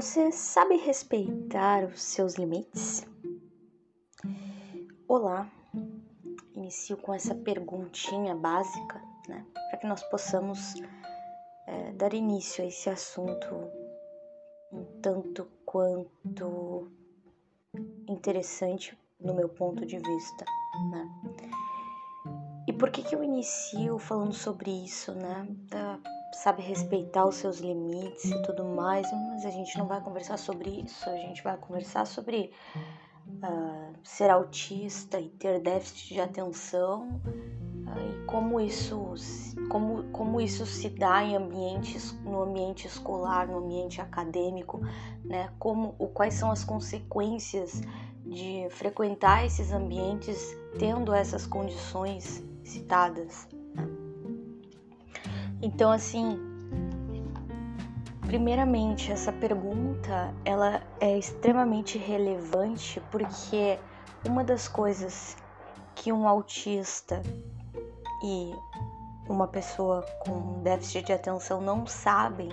Você sabe respeitar os seus limites? Olá, inicio com essa perguntinha básica, né, para que nós possamos é, dar início a esse assunto um tanto quanto interessante no meu ponto de vista, né? E por que que eu inicio falando sobre isso, né? Da sabe respeitar os seus limites e tudo mais, mas a gente não vai conversar sobre isso, a gente vai conversar sobre uh, ser autista e ter déficit de atenção uh, e como isso, como, como isso se dá em ambientes, no ambiente escolar, no ambiente acadêmico, né? Como, o, quais são as consequências de frequentar esses ambientes tendo essas condições citadas. Então, assim, primeiramente, essa pergunta ela é extremamente relevante porque uma das coisas que um autista e uma pessoa com déficit de atenção não sabem,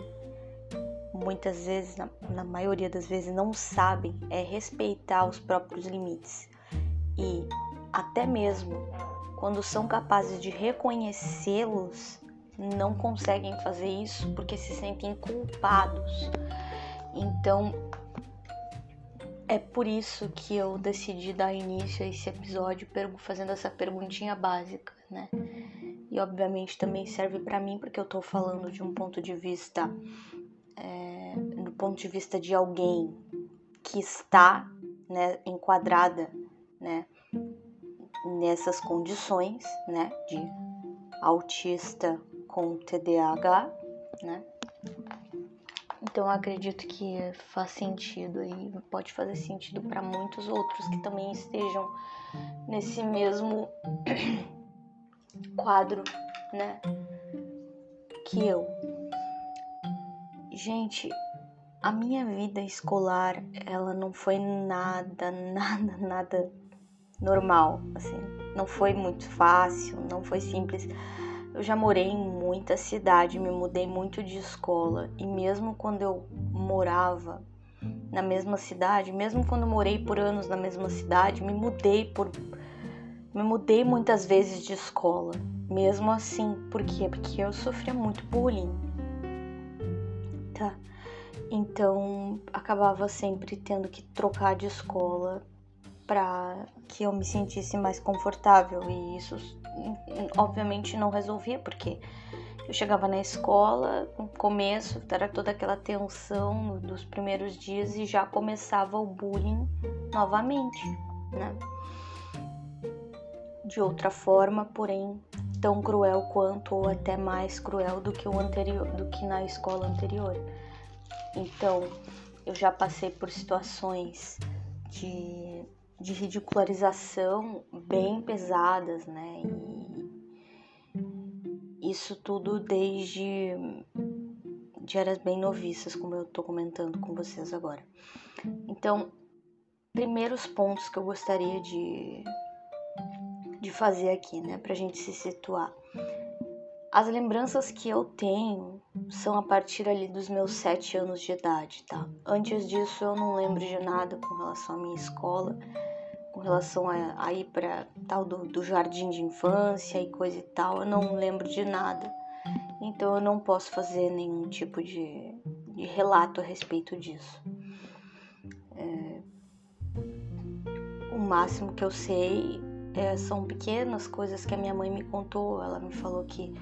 muitas vezes, na, na maioria das vezes, não sabem, é respeitar os próprios limites. E até mesmo quando são capazes de reconhecê-los, não conseguem fazer isso porque se sentem culpados. Então, é por isso que eu decidi dar início a esse episódio fazendo essa perguntinha básica, né? E obviamente também serve para mim porque eu tô falando de um ponto de vista, é, do ponto de vista de alguém que está, né, enquadrada, né, nessas condições, né, de autista com TDAH, né? Então acredito que faz sentido e pode fazer sentido para muitos outros que também estejam nesse mesmo quadro, né? Que eu. Gente, a minha vida escolar, ela não foi nada, nada, nada normal, assim. Não foi muito fácil, não foi simples eu já morei em muita cidade, me mudei muito de escola e mesmo quando eu morava na mesma cidade, mesmo quando morei por anos na mesma cidade, me mudei por me mudei muitas vezes de escola. Mesmo assim, por quê? Porque eu sofria muito bullying. Tá? Então, acabava sempre tendo que trocar de escola para que eu me sentisse mais confortável e isso obviamente não resolvia porque eu chegava na escola, no começo era toda aquela tensão dos primeiros dias e já começava o bullying novamente, né? De outra forma, porém tão cruel quanto ou até mais cruel do que o anterior, do que na escola anterior. Então, eu já passei por situações de de ridicularização bem pesadas, né? E isso tudo desde de eras bem noviças, como eu tô comentando com vocês agora. Então, primeiros pontos que eu gostaria de, de fazer aqui, né, pra gente se situar. As lembranças que eu tenho são a partir ali dos meus sete anos de idade, tá? Antes disso eu não lembro de nada com relação à minha escola com relação a, a ir para tal do, do jardim de infância e coisa e tal, eu não lembro de nada. Então eu não posso fazer nenhum tipo de, de relato a respeito disso. É, o máximo que eu sei é, são pequenas coisas que a minha mãe me contou. Ela me falou que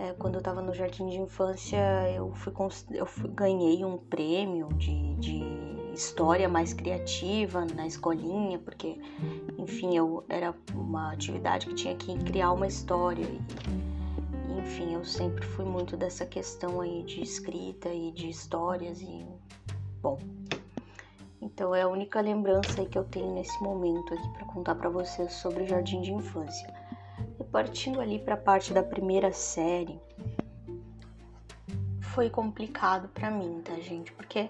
é, quando eu estava no jardim de infância eu fui, eu fui ganhei um prêmio de, de história mais criativa na escolinha, porque, enfim, eu era uma atividade que tinha que criar uma história. E, enfim, eu sempre fui muito dessa questão aí de escrita e de histórias e, bom. Então é a única lembrança que eu tenho nesse momento aqui para contar para vocês sobre o jardim de infância. Partindo ali para a parte da primeira série, foi complicado para mim, tá, gente? Porque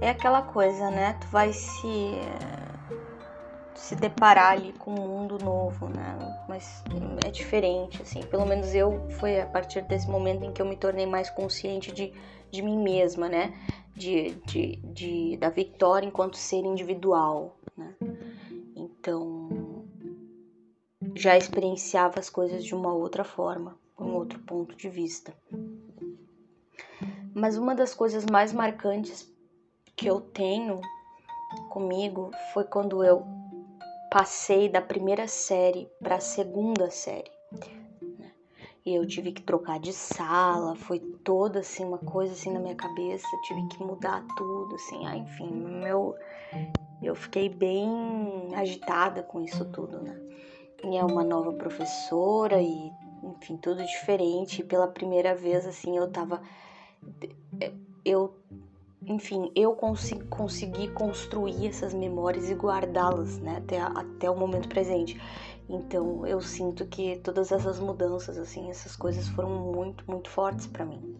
é aquela coisa, né? Tu vai se se deparar ali com um mundo novo, né? Mas é diferente, assim. Pelo menos eu foi a partir desse momento em que eu me tornei mais consciente de, de mim mesma, né? de, de, de, da Victoria enquanto ser individual, né? Então, já experienciava as coisas de uma outra forma, um outro ponto de vista. Mas uma das coisas mais marcantes que eu tenho comigo foi quando eu passei da primeira série para a segunda série. Né? E eu tive que trocar de sala, foi toda assim uma coisa assim na minha cabeça, tive que mudar tudo, assim, ah, enfim, meu eu fiquei bem agitada com isso tudo, né? E é uma nova professora e enfim, tudo diferente. E pela primeira vez assim, eu tava eu enfim, eu consegui, consegui construir essas memórias e guardá-las, né, até, até o momento presente. Então, eu sinto que todas essas mudanças, assim, essas coisas foram muito, muito fortes para mim.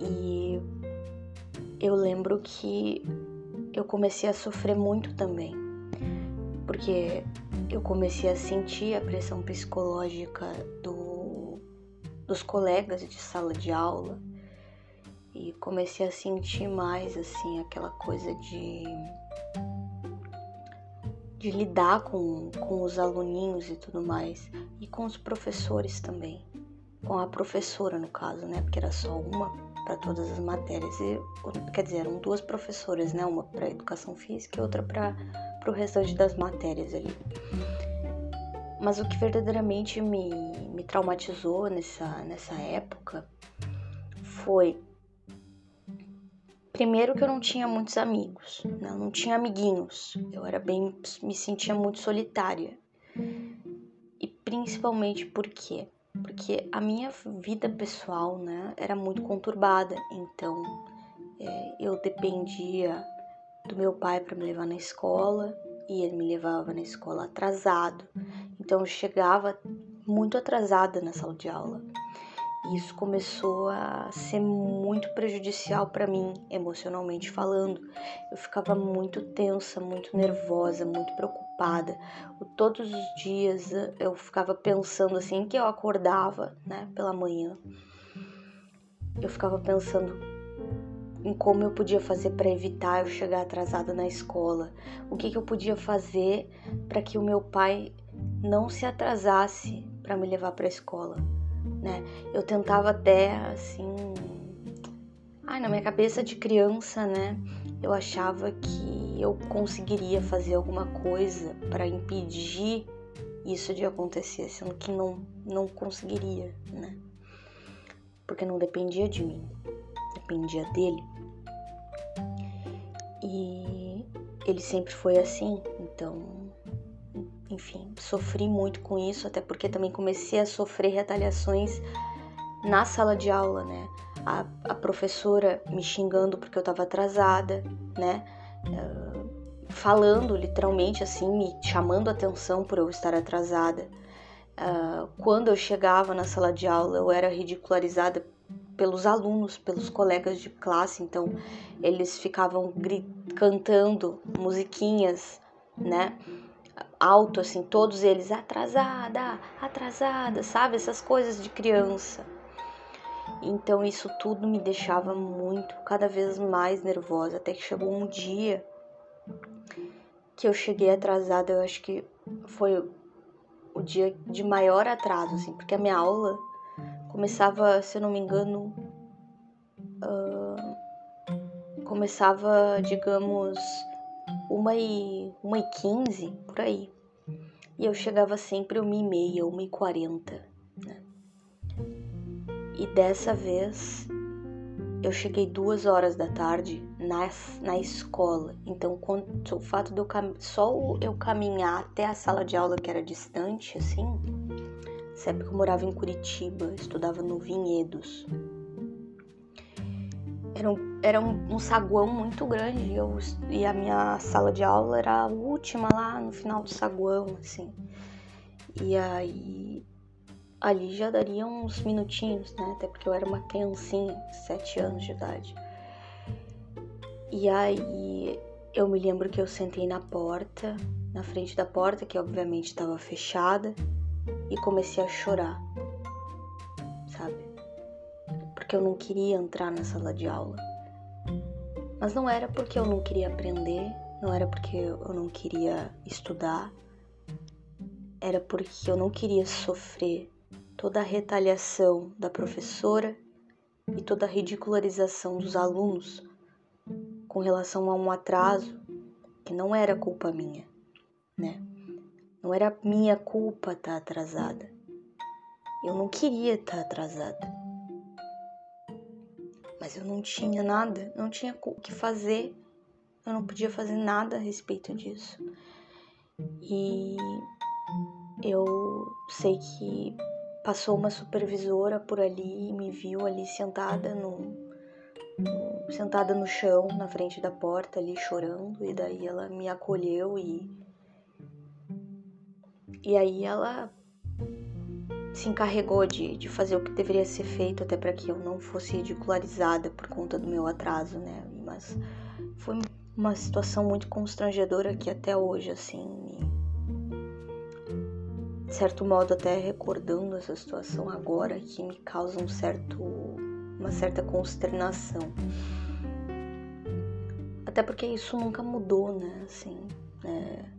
E eu lembro que eu comecei a sofrer muito também, porque eu comecei a sentir a pressão psicológica do, dos colegas de sala de aula. E comecei a sentir mais assim aquela coisa de de lidar com, com os aluninhos e tudo mais. E com os professores também. Com a professora no caso né? Porque era só uma para todas as matérias e quer dizer eram duas professoras né? Uma para educação física e outra para o restante das matérias ali mas o que verdadeiramente me, me traumatizou nessa, nessa época foi Primeiro que eu não tinha muitos amigos, né? não tinha amiguinhos. Eu era bem, me sentia muito solitária. E principalmente por quê? Porque a minha vida pessoal, né, era muito conturbada. Então, é, eu dependia do meu pai para me levar na escola e ele me levava na escola atrasado. Então, eu chegava muito atrasada na sala de aula isso começou a ser muito prejudicial para mim, emocionalmente falando. Eu ficava muito tensa, muito nervosa, muito preocupada. Todos os dias eu ficava pensando assim que eu acordava, né, pela manhã. Eu ficava pensando em como eu podia fazer para evitar eu chegar atrasada na escola. O que, que eu podia fazer para que o meu pai não se atrasasse para me levar para a escola né? Eu tentava até assim, ai, na minha cabeça de criança, né? Eu achava que eu conseguiria fazer alguma coisa para impedir isso de acontecer, sendo que não não conseguiria, né? Porque não dependia de mim, dependia dele. E ele sempre foi assim, então enfim, sofri muito com isso, até porque também comecei a sofrer retaliações na sala de aula, né? A, a professora me xingando porque eu estava atrasada, né? Uh, falando literalmente assim, me chamando atenção por eu estar atrasada. Uh, quando eu chegava na sala de aula, eu era ridicularizada pelos alunos, pelos colegas de classe, então eles ficavam cantando musiquinhas, né? alto, assim, todos eles atrasada, atrasada, sabe? Essas coisas de criança. Então isso tudo me deixava muito, cada vez mais nervosa, até que chegou um dia que eu cheguei atrasada, eu acho que foi o dia de maior atraso, assim, porque a minha aula começava, se eu não me engano, começava, digamos, uma e, uma e quinze, por aí. E eu chegava sempre uma e meia, uma e quarenta, né? E dessa vez eu cheguei duas horas da tarde na, na escola. Então, quando, o fato de eu só eu caminhar até a sala de aula que era distante, assim, sempre que eu morava em Curitiba, estudava no Vinhedos, era um, era um, saguão muito grande e, eu, e a minha sala de aula era a última lá no final do saguão, assim. E aí ali já daria uns minutinhos, né? Até porque eu era uma criancinha, sete anos de idade. E aí eu me lembro que eu sentei na porta, na frente da porta, que obviamente estava fechada, e comecei a chorar? Porque eu não queria entrar na sala de aula. Mas não era porque eu não queria aprender, não era porque eu não queria estudar, era porque eu não queria sofrer toda a retaliação da professora e toda a ridicularização dos alunos com relação a um atraso que não era culpa minha, né? Não era minha culpa estar atrasada. Eu não queria estar atrasada. Mas eu não tinha nada, não tinha o que fazer. Eu não podia fazer nada a respeito disso. E eu sei que passou uma supervisora por ali e me viu ali sentada no, no, sentada no chão na frente da porta ali chorando e daí ela me acolheu e e aí ela se encarregou de, de fazer o que deveria ser feito até para que eu não fosse ridicularizada por conta do meu atraso, né? Mas foi uma situação muito constrangedora que até hoje assim me de certo modo até recordando essa situação agora que me causa um certo uma certa consternação. Até porque isso nunca mudou, né? Assim, né?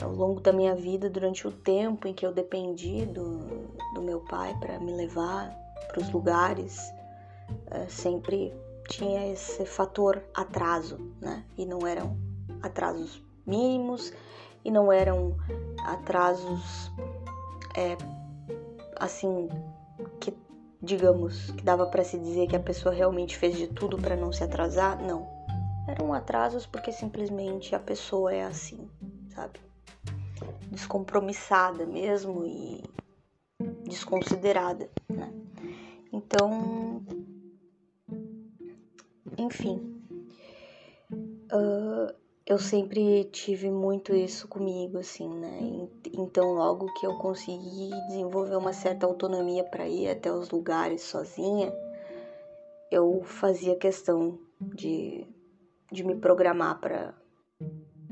Ao longo da minha vida, durante o tempo em que eu dependi do, do meu pai para me levar para os lugares, é, sempre tinha esse fator atraso, né? E não eram atrasos mínimos e não eram atrasos é, assim, que digamos, que dava para se dizer que a pessoa realmente fez de tudo para não se atrasar, não. Eram atrasos porque simplesmente a pessoa é assim, sabe? Descompromissada mesmo e desconsiderada, né? Então, enfim, uh, eu sempre tive muito isso comigo, assim, né? Então, logo que eu consegui desenvolver uma certa autonomia para ir até os lugares sozinha, eu fazia questão de, de me programar para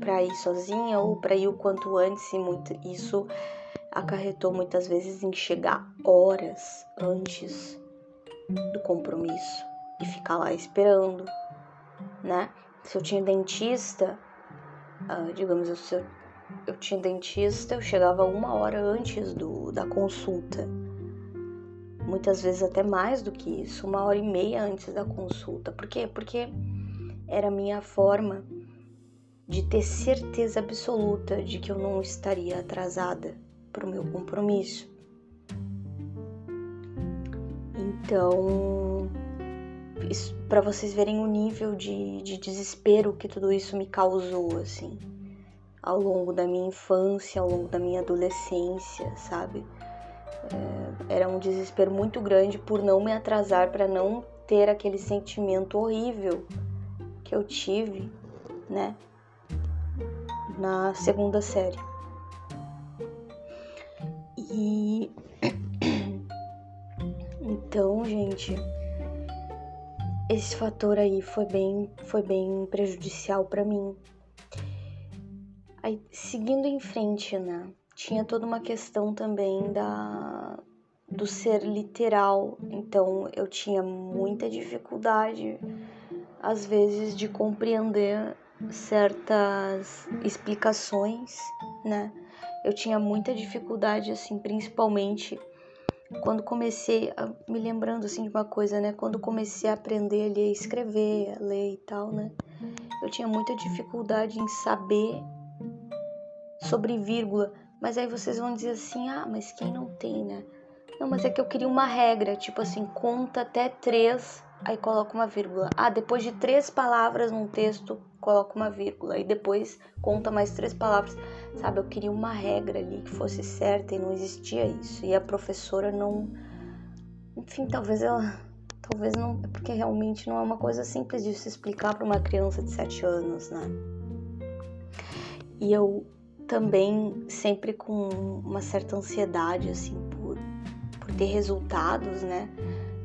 para ir sozinha ou para ir o quanto antes e muito isso acarretou muitas vezes em chegar horas antes do compromisso e ficar lá esperando, né? Se eu tinha dentista, uh, digamos, se eu, eu tinha dentista, eu chegava uma hora antes do, da consulta. Muitas vezes até mais do que isso, uma hora e meia antes da consulta. Por quê? Porque era a minha forma de ter certeza absoluta de que eu não estaria atrasada para o meu compromisso. Então, para vocês verem o nível de, de desespero que tudo isso me causou, assim, ao longo da minha infância, ao longo da minha adolescência, sabe? É, era um desespero muito grande por não me atrasar, para não ter aquele sentimento horrível que eu tive, né? Na segunda série. E então, gente, esse fator aí foi bem, foi bem prejudicial para mim. Aí, seguindo em frente, né? Tinha toda uma questão também da do ser literal. Então, eu tinha muita dificuldade às vezes de compreender certas explicações, né? Eu tinha muita dificuldade assim, principalmente quando comecei, a, me lembrando assim de uma coisa, né? Quando comecei a aprender a escrever, a ler e tal, né? Eu tinha muita dificuldade em saber sobre vírgula. Mas aí vocês vão dizer assim, ah, mas quem não tem, né? Não, mas é que eu queria uma regra, tipo assim, conta até três, aí coloca uma vírgula. Ah, depois de três palavras num texto, coloca uma vírgula. E depois conta mais três palavras sabe? Eu queria uma regra ali que fosse certa e não existia isso. E a professora não. Enfim, talvez ela. Talvez não. É porque realmente não é uma coisa simples de se explicar para uma criança de 7 anos, né? E eu também sempre com uma certa ansiedade, assim, por, por ter resultados, né?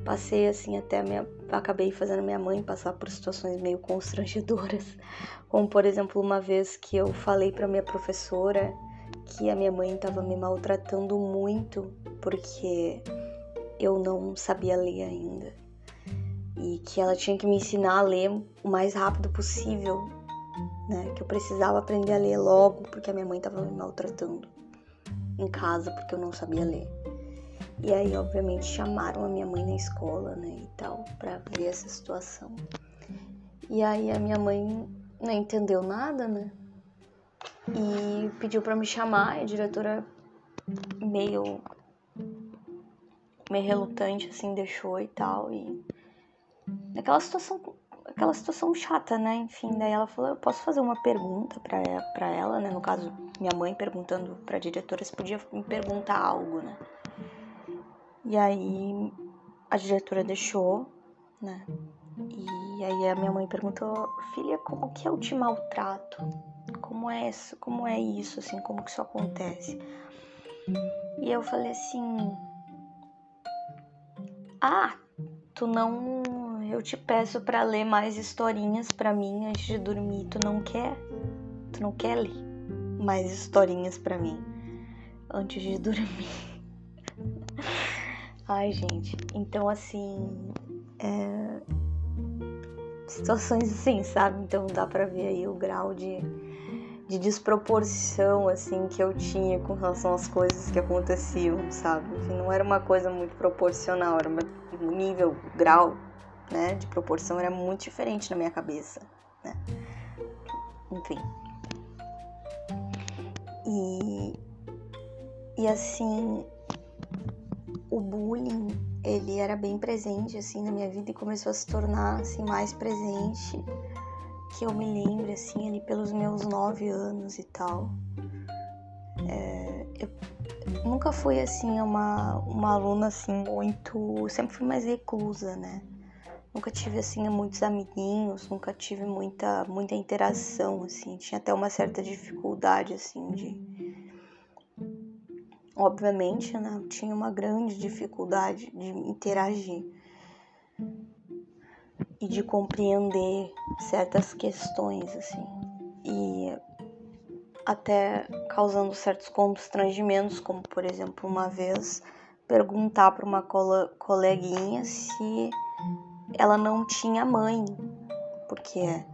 Passei assim até a minha. Acabei fazendo minha mãe passar por situações meio constrangedoras como, por exemplo, uma vez que eu falei para minha professora que a minha mãe estava me maltratando muito porque eu não sabia ler ainda. e que ela tinha que me ensinar a ler o mais rápido possível, né? Que eu precisava aprender a ler logo porque a minha mãe estava me maltratando em casa porque eu não sabia ler. E aí, obviamente, chamaram a minha mãe na escola, né, e tal, para ver essa situação. E aí a minha mãe não entendeu nada, né? E pediu para me chamar, a diretora meio meio relutante assim deixou e tal e naquela situação aquela situação chata, né? Enfim, daí ela falou: "Eu posso fazer uma pergunta para ela, né? No caso, minha mãe perguntando para a diretora se podia me perguntar algo, né? E aí a diretora deixou, né? E aí a minha mãe perguntou: "Filha, como que o te maltrato? Como é isso? Como é isso assim? Como que isso acontece?" E eu falei assim: "Ah, tu não eu te peço para ler mais historinhas para mim antes de dormir, tu não quer? Tu não quer ler mais historinhas para mim antes de dormir?" Ai, gente. Então, assim. É... Situações assim, sabe? Então dá pra ver aí o grau de, de desproporção, assim, que eu tinha com relação às coisas que aconteciam, sabe? Enfim, não era uma coisa muito proporcional, era um nível, grau, né, de proporção era muito diferente na minha cabeça, né? Enfim. E. E assim, o bullying ele era bem presente assim na minha vida e começou a se tornar assim mais presente que eu me lembro assim ali pelos meus nove anos e tal. É, eu nunca fui assim uma, uma aluna assim muito sempre fui mais reclusa né? Nunca tive assim muitos amiguinhos nunca tive muita muita interação assim. Tinha até uma certa dificuldade assim de obviamente, né, eu tinha uma grande dificuldade de interagir e de compreender certas questões, assim, e até causando certos constrangimentos, como por exemplo, uma vez perguntar para uma coleguinha se ela não tinha mãe, porque é,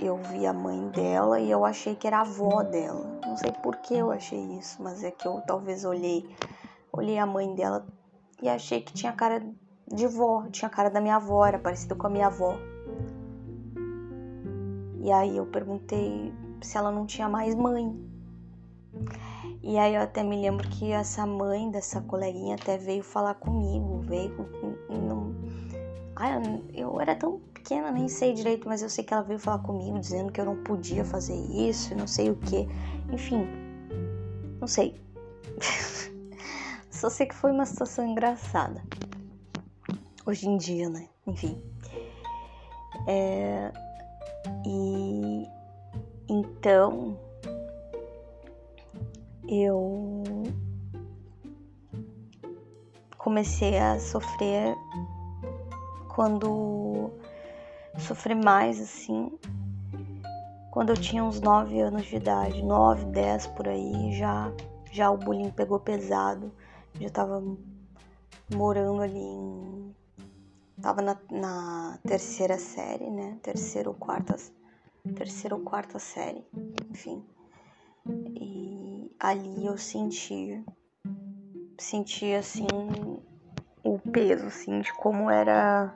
eu vi a mãe dela e eu achei que era a avó dela. Não sei por que eu achei isso, mas é que eu talvez olhei, olhei a mãe dela e achei que tinha cara de vó, tinha cara da minha avó, era parecido com a minha avó. E aí eu perguntei se ela não tinha mais mãe. E aí eu até me lembro que essa mãe dessa coleguinha até veio falar comigo, veio. Não... Ai, eu era tão pequena, nem sei direito, mas eu sei que ela veio falar comigo dizendo que eu não podia fazer isso, não sei o que. Enfim, não sei. Só sei que foi uma situação engraçada. Hoje em dia, né? Enfim. É... E então eu comecei a sofrer quando sofri mais assim quando eu tinha uns 9 anos de idade, 9, 10 por aí, já já o bullying pegou pesado. Já tava morando ali em tava na, na terceira série, né? Terceira ou quarta terceira ou quarta série, enfim. E ali eu senti senti assim o peso assim de como era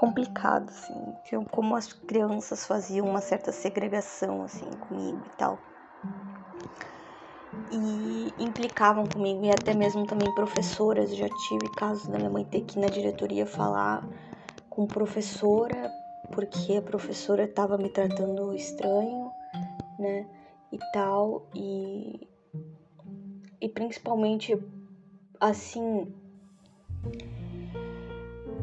complicado, assim, como as crianças faziam uma certa segregação, assim, comigo e tal. E implicavam comigo, e até mesmo também professoras. Já tive casos da minha mãe ter que ir na diretoria falar com professora, porque a professora estava me tratando estranho, né, e tal, e, e principalmente, assim,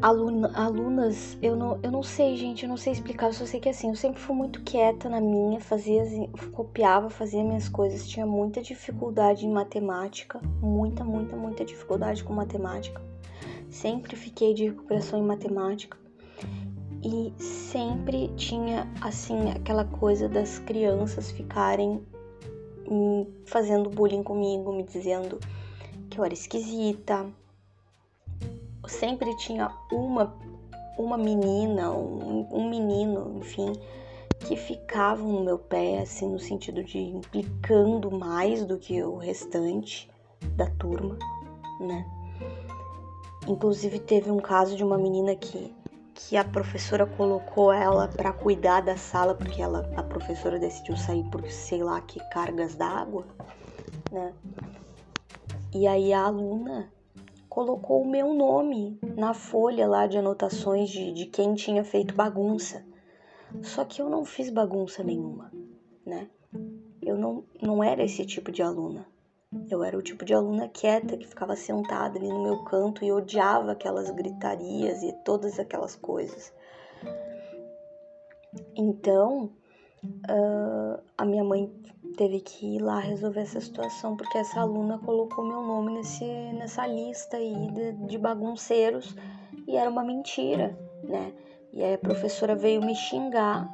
aluna, alunas, eu não, eu não sei, gente, eu não sei explicar, eu só sei que assim, eu sempre fui muito quieta na minha, fazia, copiava, fazia minhas coisas, tinha muita dificuldade em matemática, muita, muita, muita dificuldade com matemática. Sempre fiquei de recuperação em matemática. E sempre tinha assim aquela coisa das crianças ficarem fazendo bullying comigo, me dizendo que eu era esquisita, sempre tinha uma uma menina, um, um menino, enfim, que ficavam no meu pé, assim, no sentido de implicando mais do que o restante da turma, né? Inclusive teve um caso de uma menina que que a professora colocou ela para cuidar da sala porque ela a professora decidiu sair por sei lá que cargas d'água, né? E aí a aluna colocou o meu nome na folha lá de anotações de, de quem tinha feito bagunça. Só que eu não fiz bagunça nenhuma, né? Eu não, não era esse tipo de aluna. Eu era o tipo de aluna quieta que ficava sentada ali no meu canto e odiava aquelas gritarias e todas aquelas coisas. Então, uh, a minha mãe teve que ir lá resolver essa situação porque essa aluna colocou meu nome nesse, nessa lista aí de, de bagunceiros e era uma mentira, né? E aí a professora veio me xingar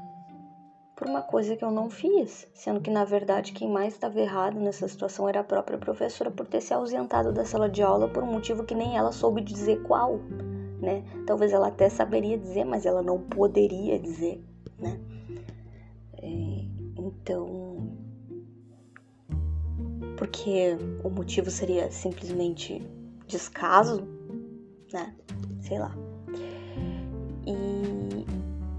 por uma coisa que eu não fiz, sendo que na verdade quem mais estava errado nessa situação era a própria professora por ter se ausentado da sala de aula por um motivo que nem ela soube dizer qual, né? Talvez ela até saberia dizer, mas ela não poderia dizer, né? É, então, porque o motivo seria simplesmente descaso, né? Sei lá. E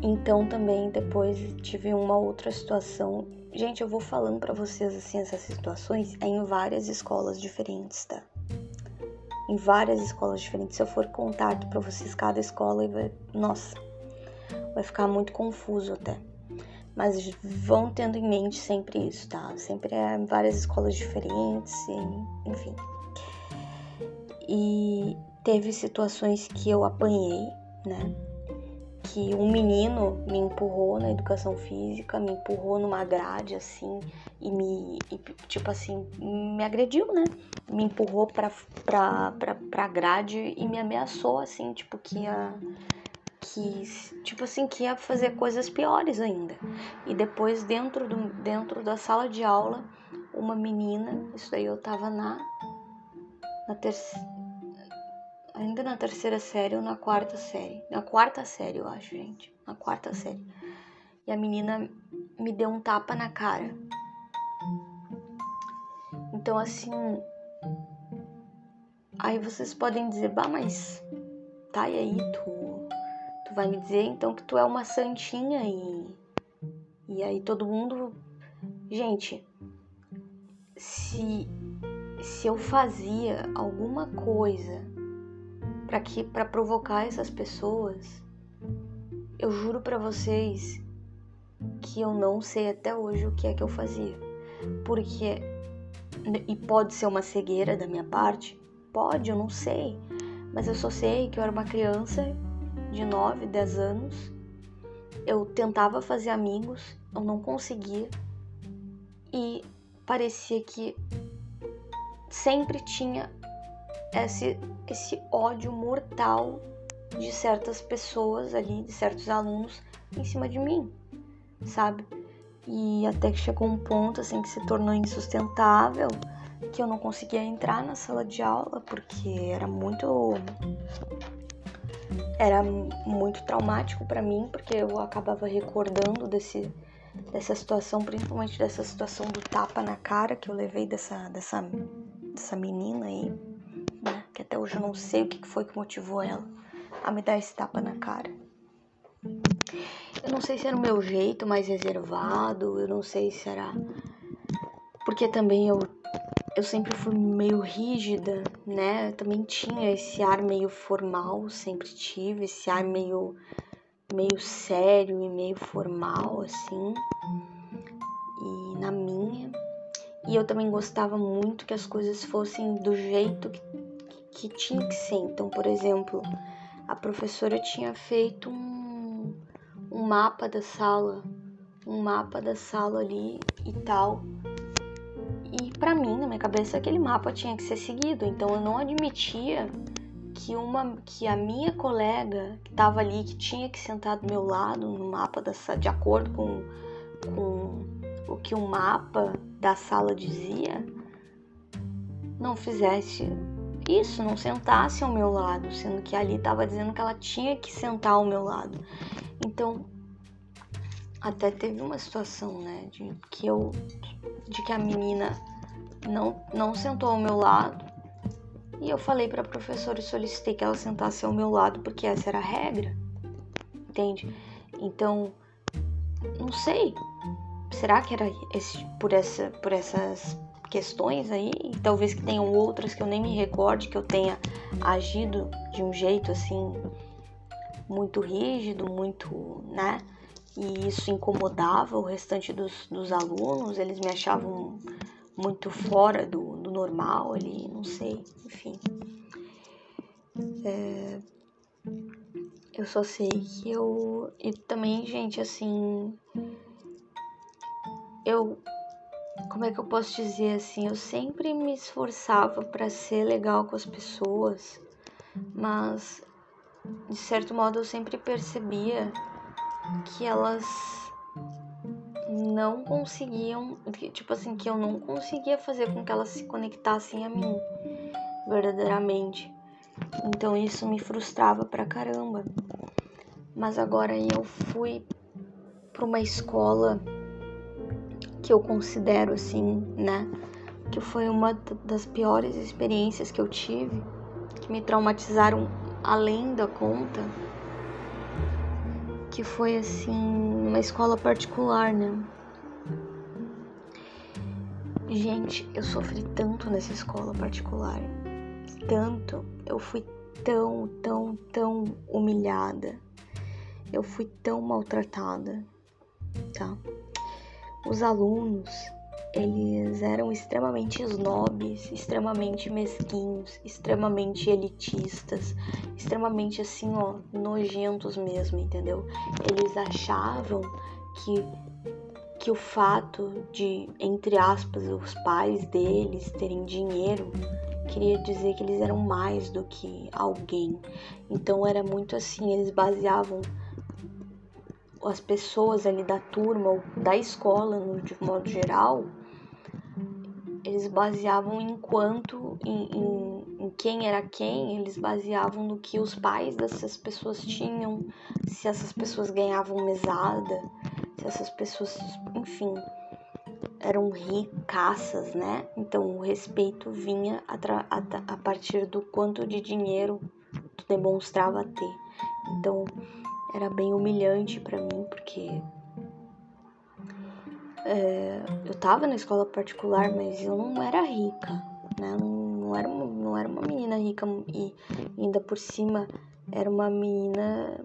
então também depois tive uma outra situação. Gente, eu vou falando para vocês assim essas situações é em várias escolas diferentes, tá? Em várias escolas diferentes. Se eu for contar para vocês cada escola, vai, nossa, vai ficar muito confuso até. Mas vão tendo em mente sempre isso, tá? Sempre é várias escolas diferentes, enfim. E teve situações que eu apanhei, né? que um menino me empurrou na educação física, me empurrou numa grade assim e me, e, tipo assim, me agrediu, né? Me empurrou pra, pra, pra, pra grade e me ameaçou, assim, tipo, que ia. Tipo assim, que ia fazer coisas piores ainda. E depois, dentro, do, dentro da sala de aula, uma menina, isso aí eu tava na, na terceira ainda na terceira série ou na quarta série. Na quarta série, eu acho, gente. Na quarta série. E a menina me deu um tapa na cara. Então, assim. Aí vocês podem dizer, bah, mas. Tá, e aí, tu. Vai me dizer então que tu é uma santinha e. E aí todo mundo. Gente, se. Se eu fazia alguma coisa para que para provocar essas pessoas. Eu juro para vocês que eu não sei até hoje o que é que eu fazia. Porque e pode ser uma cegueira da minha parte, pode, eu não sei, mas eu só sei que eu era uma criança de 9, 10 anos. Eu tentava fazer amigos, eu não conseguia. E parecia que sempre tinha esse, esse ódio mortal de certas pessoas ali, de certos alunos em cima de mim, sabe? E até que chegou um ponto assim que se tornou insustentável, que eu não conseguia entrar na sala de aula porque era muito era muito traumático para mim, porque eu acabava recordando desse dessa situação, principalmente dessa situação do tapa na cara que eu levei dessa dessa dessa menina aí que até hoje eu não sei o que foi que motivou ela a me dar esse tapa na cara. Eu não sei se era o meu jeito mais reservado, eu não sei se era. Porque também eu, eu sempre fui meio rígida, né? Eu também tinha esse ar meio formal, sempre tive esse ar meio, meio sério e meio formal, assim. E na minha. E eu também gostava muito que as coisas fossem do jeito que que tinha que ser. Então, por exemplo, a professora tinha feito um, um mapa da sala, um mapa da sala ali e tal. E para mim, na minha cabeça, aquele mapa tinha que ser seguido. Então, eu não admitia que uma que a minha colega que estava ali, que tinha que sentar do meu lado no mapa de acordo com, com o que o mapa da sala dizia, não fizesse isso, não sentasse ao meu lado, sendo que ali estava dizendo que ela tinha que sentar ao meu lado. Então, até teve uma situação, né, de que eu de que a menina não não sentou ao meu lado. E eu falei para a professora e solicitei que ela sentasse ao meu lado porque essa era a regra. Entende? Então, não sei. Será que era esse, por essa por essas questões aí, talvez que tenham outras que eu nem me recorde que eu tenha agido de um jeito assim muito rígido, muito, né? E isso incomodava o restante dos, dos alunos, eles me achavam muito fora do, do normal ali, não sei, enfim. É, eu só sei que eu. E também, gente, assim. Eu como é que eu posso dizer assim? Eu sempre me esforçava para ser legal com as pessoas, mas de certo modo eu sempre percebia que elas não conseguiam, tipo assim, que eu não conseguia fazer com que elas se conectassem a mim verdadeiramente. Então isso me frustrava pra caramba. Mas agora eu fui para uma escola que eu considero assim, né? Que foi uma das piores experiências que eu tive, que me traumatizaram além da conta, que foi assim, uma escola particular, né? Gente, eu sofri tanto nessa escola particular, tanto, eu fui tão, tão, tão humilhada, eu fui tão maltratada, tá? Os alunos, eles eram extremamente snobs, extremamente mesquinhos, extremamente elitistas, extremamente assim, ó, nojentos mesmo, entendeu? Eles achavam que que o fato de, entre aspas, os pais deles terem dinheiro queria dizer que eles eram mais do que alguém. Então era muito assim, eles baseavam as pessoas ali da turma ou da escola, no, de modo geral, eles baseavam em quanto, em, em, em, quem era quem, eles baseavam no que os pais dessas pessoas tinham, se essas pessoas ganhavam mesada, se essas pessoas, enfim, eram ricaças, né? Então o respeito vinha a, a, partir do quanto de dinheiro tu demonstrava ter. Então era bem humilhante para mim, porque é, eu tava na escola particular, mas eu não era rica, né? Não, não, era, uma, não era uma menina rica e ainda por cima era uma menina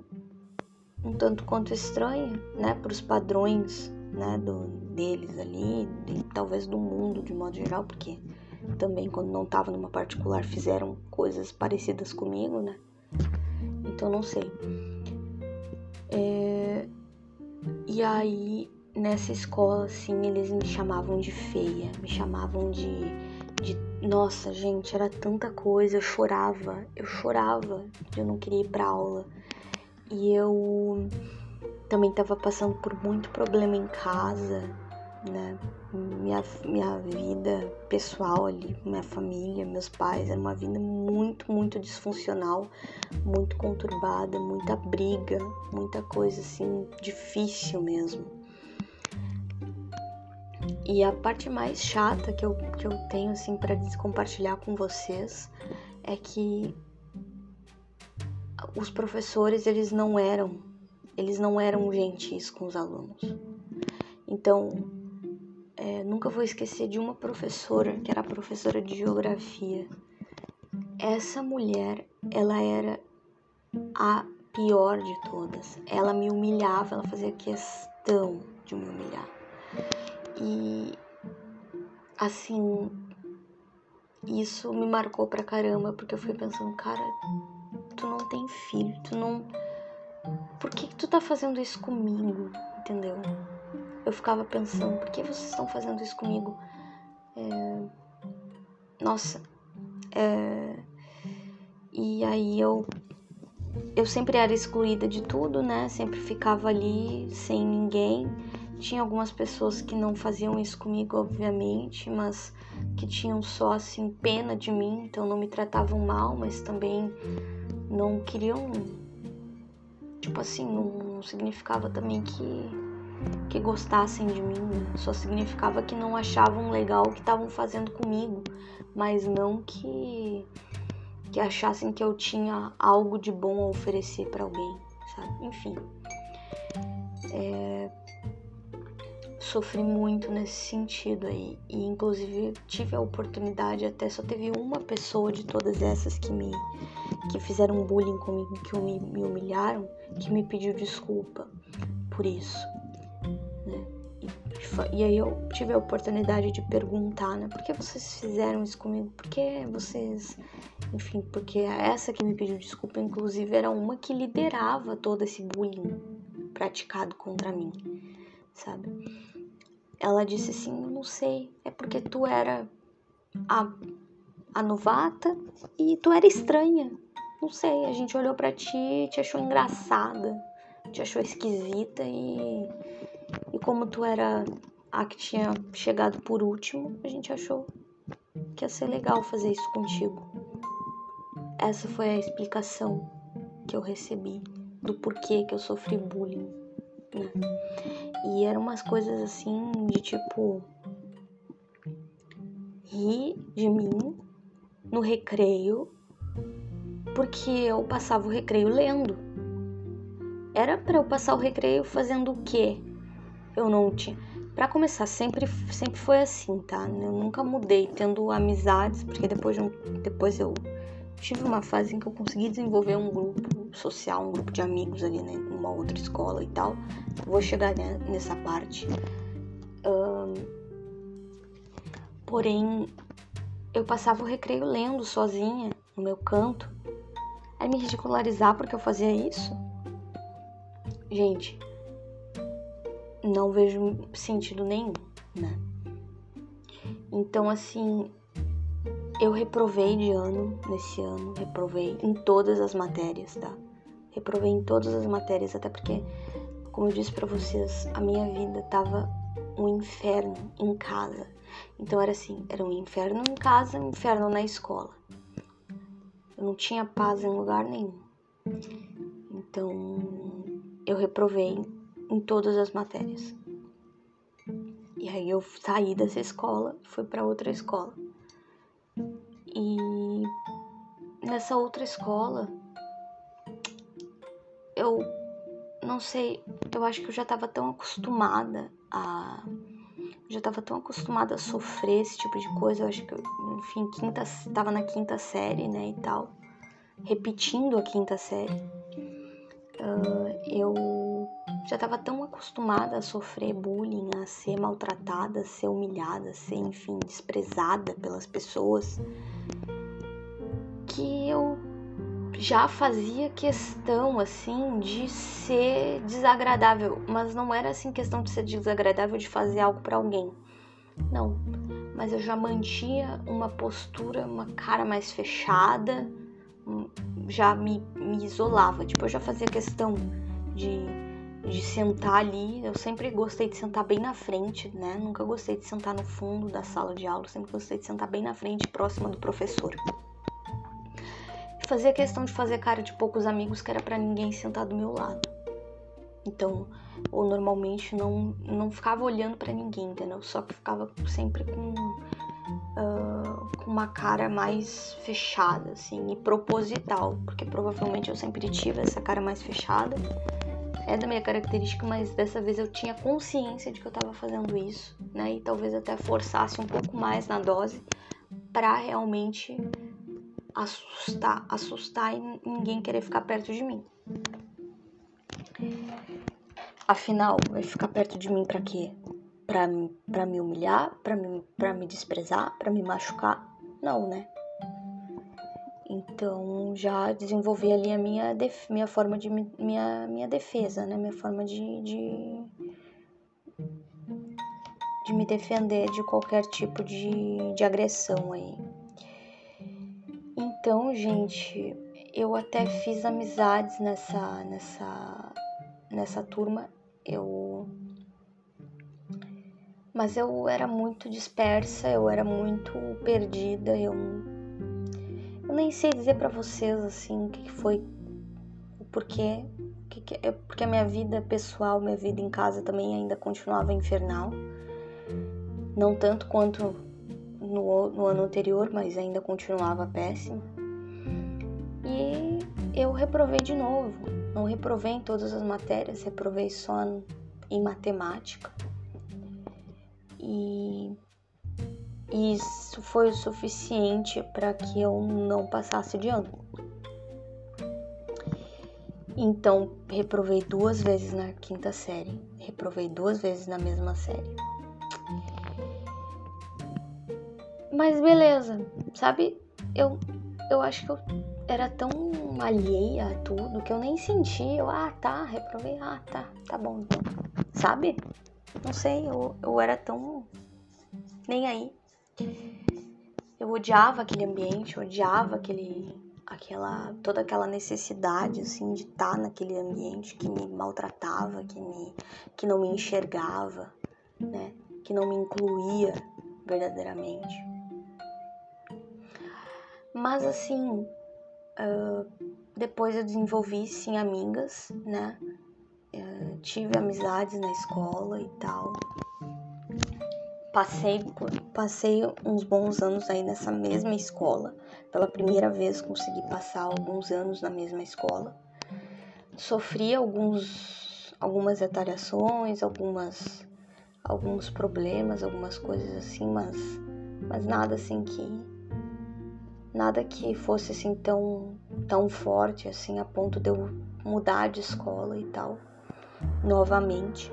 um tanto quanto estranha, né? Para os padrões, né? Do, deles ali, de, talvez do mundo de modo geral, porque também quando não tava numa particular fizeram coisas parecidas comigo, né? Então não sei. É... E aí, nessa escola, assim, eles me chamavam de feia, me chamavam de, de. Nossa, gente, era tanta coisa, eu chorava, eu chorava, eu não queria ir pra aula. E eu também tava passando por muito problema em casa, né? Minha, minha vida pessoal ali, minha família, meus pais, era uma vida muito, muito disfuncional, muito conturbada, muita briga, muita coisa assim, difícil mesmo. E a parte mais chata que eu, que eu tenho assim para compartilhar com vocês é que os professores eles não eram eles não eram gentis com os alunos. Então, é, nunca vou esquecer de uma professora, que era professora de geografia. Essa mulher, ela era a pior de todas. Ela me humilhava, ela fazia questão de me humilhar. E assim, isso me marcou pra caramba, porque eu fui pensando, cara, tu não tem filho, tu não. Por que, que tu tá fazendo isso comigo? Entendeu? eu ficava pensando, por que vocês estão fazendo isso comigo? É... Nossa. É... E aí eu eu sempre era excluída de tudo, né? Sempre ficava ali sem ninguém. Tinha algumas pessoas que não faziam isso comigo, obviamente, mas que tinham só assim pena de mim, então não me tratavam mal, mas também não queriam tipo assim, não significava também que que gostassem de mim, né? só significava que não achavam legal o que estavam fazendo comigo, mas não que que achassem que eu tinha algo de bom a oferecer para alguém, sabe? Enfim, é, sofri muito nesse sentido aí. E inclusive tive a oportunidade até só teve uma pessoa de todas essas que me que fizeram bullying comigo que me, me humilharam que me pediu desculpa por isso né? E, e aí eu tive a oportunidade de perguntar né por que vocês fizeram isso comigo? Por que vocês enfim porque essa que me pediu desculpa? Inclusive era uma que liderava todo esse bullying praticado contra mim sabe ela disse assim: não sei, é porque tu era a, a novata e tu era estranha. Não sei, a gente olhou para ti, te achou engraçada, te achou esquisita e, e como tu era a que tinha chegado por último, a gente achou que ia ser legal fazer isso contigo. Essa foi a explicação que eu recebi do porquê que eu sofri bullying. E eram umas coisas assim de tipo rir de mim no recreio, porque eu passava o recreio lendo. Era para eu passar o recreio fazendo o quê? Eu não tinha. Para começar, sempre sempre foi assim, tá? Eu nunca mudei, tendo amizades, porque depois de depois eu tive uma fase em que eu consegui desenvolver um grupo social, um grupo de amigos ali né, numa outra escola e tal. Vou chegar nessa parte. Um, porém, eu passava o recreio lendo sozinha no meu canto. Aí me ridicularizar porque eu fazia isso. Gente, não vejo sentido nenhum, né? Então, assim, eu reprovei de ano nesse ano, reprovei em todas as matérias, tá? Reprovei em todas as matérias, até porque, como eu disse para vocês, a minha vida tava um inferno em casa. Então era assim, era um inferno em casa, um inferno na escola. Eu não tinha paz em lugar nenhum. Então eu reprovei em todas as matérias. E aí eu saí dessa escola, fui para outra escola. E nessa outra escola, eu não sei, eu acho que eu já tava tão acostumada a. Já tava tão acostumada a sofrer esse tipo de coisa. Eu acho que, eu, enfim, quinta, tava na quinta série, né, e tal. Repetindo a quinta série. Uh, eu já tava tão acostumada a sofrer bullying, a ser maltratada, a ser humilhada, a ser, enfim, desprezada pelas pessoas que eu já fazia questão assim de ser desagradável, mas não era assim questão de ser desagradável de fazer algo para alguém. Não, mas eu já mantinha uma postura, uma cara mais fechada, hum, já me, me isolava. Tipo, eu já fazia questão de, de sentar ali. Eu sempre gostei de sentar bem na frente, né? Nunca gostei de sentar no fundo da sala de aula, sempre gostei de sentar bem na frente, próxima do professor fazia questão de fazer cara de poucos amigos que era para ninguém sentar do meu lado. Então, ou normalmente não, não ficava olhando para ninguém, entendeu? Só que ficava sempre com, uh, com uma cara mais fechada, assim, e proposital, porque provavelmente eu sempre tive essa cara mais fechada. É da minha característica, mas dessa vez eu tinha consciência de que eu tava fazendo isso, né? E talvez até forçasse um pouco mais na dose para realmente assustar, assustar e ninguém querer ficar perto de mim. Afinal, vai ficar perto de mim para quê? Pra me humilhar? Pra me, pra me desprezar? Pra me machucar? Não, né? Então já desenvolvi ali a minha, minha forma de minha, minha defesa, né? Minha forma de, de, de me defender de qualquer tipo de, de agressão aí. Então, gente, eu até fiz amizades nessa nessa nessa turma. Eu Mas eu era muito dispersa, eu era muito perdida, eu, eu nem sei dizer para vocês assim o que, foi, o porquê, o que, que é porque a minha vida pessoal, minha vida em casa também ainda continuava infernal. Não tanto quanto no, no ano anterior, mas ainda continuava péssimo. E eu reprovei de novo. Não reprovei em todas as matérias, reprovei só em matemática. E isso foi o suficiente para que eu não passasse de ano. Então, reprovei duas vezes na quinta série, reprovei duas vezes na mesma série. Mas beleza, sabe? Eu, eu acho que eu era tão alheia a tudo que eu nem senti. Eu, ah, tá, reprovei, ah, tá, tá bom. Sabe? Não sei, eu, eu era tão. nem aí. Eu odiava aquele ambiente, odiava aquele. aquela. toda aquela necessidade, assim, de estar tá naquele ambiente que me maltratava, que, me, que não me enxergava, né? Que não me incluía verdadeiramente. Mas assim, Uh, depois eu desenvolvi sim amigas, né? Uh, tive amizades na escola e tal. Passei, passei uns bons anos aí nessa mesma escola. Pela primeira vez consegui passar alguns anos na mesma escola. Sofri alguns, algumas retaliações, algumas, alguns problemas, algumas coisas assim, mas, mas nada assim que nada que fosse assim tão tão forte assim a ponto de eu mudar de escola e tal novamente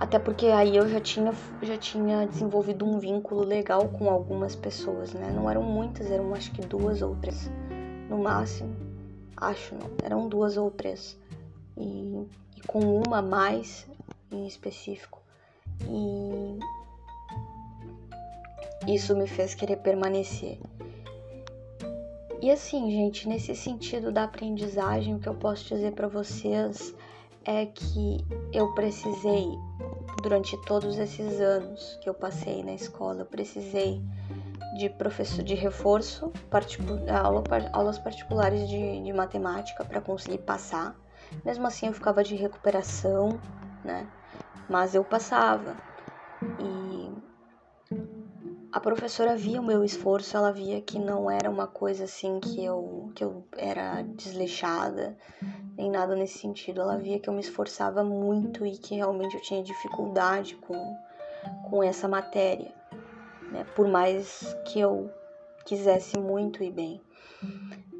até porque aí eu já tinha já tinha desenvolvido um vínculo legal com algumas pessoas né? Não eram muitas eram acho que duas ou três no máximo. Acho não eram duas ou três. E, e com uma mais em específico. E isso me fez querer permanecer. E assim, gente, nesse sentido da aprendizagem, o que eu posso dizer para vocês é que eu precisei, durante todos esses anos que eu passei na escola, eu precisei de professor de reforço, aula, aulas particulares de, de matemática para conseguir passar. Mesmo assim, eu ficava de recuperação, né? Mas eu passava. E a professora via o meu esforço, ela via que não era uma coisa assim que eu que eu era desleixada, nem nada nesse sentido. Ela via que eu me esforçava muito e que realmente eu tinha dificuldade com com essa matéria, né? Por mais que eu quisesse muito ir bem.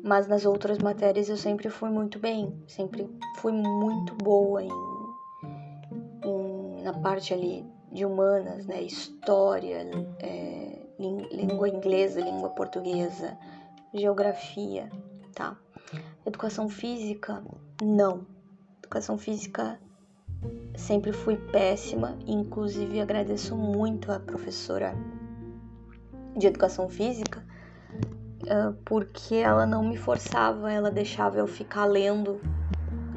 Mas nas outras matérias eu sempre fui muito bem, sempre fui muito boa em, em na parte ali de humanas, né? História, é, língua inglesa, língua portuguesa, geografia, tá? Educação física, não. Educação física sempre fui péssima, inclusive agradeço muito a professora de educação física, porque ela não me forçava, ela deixava eu ficar lendo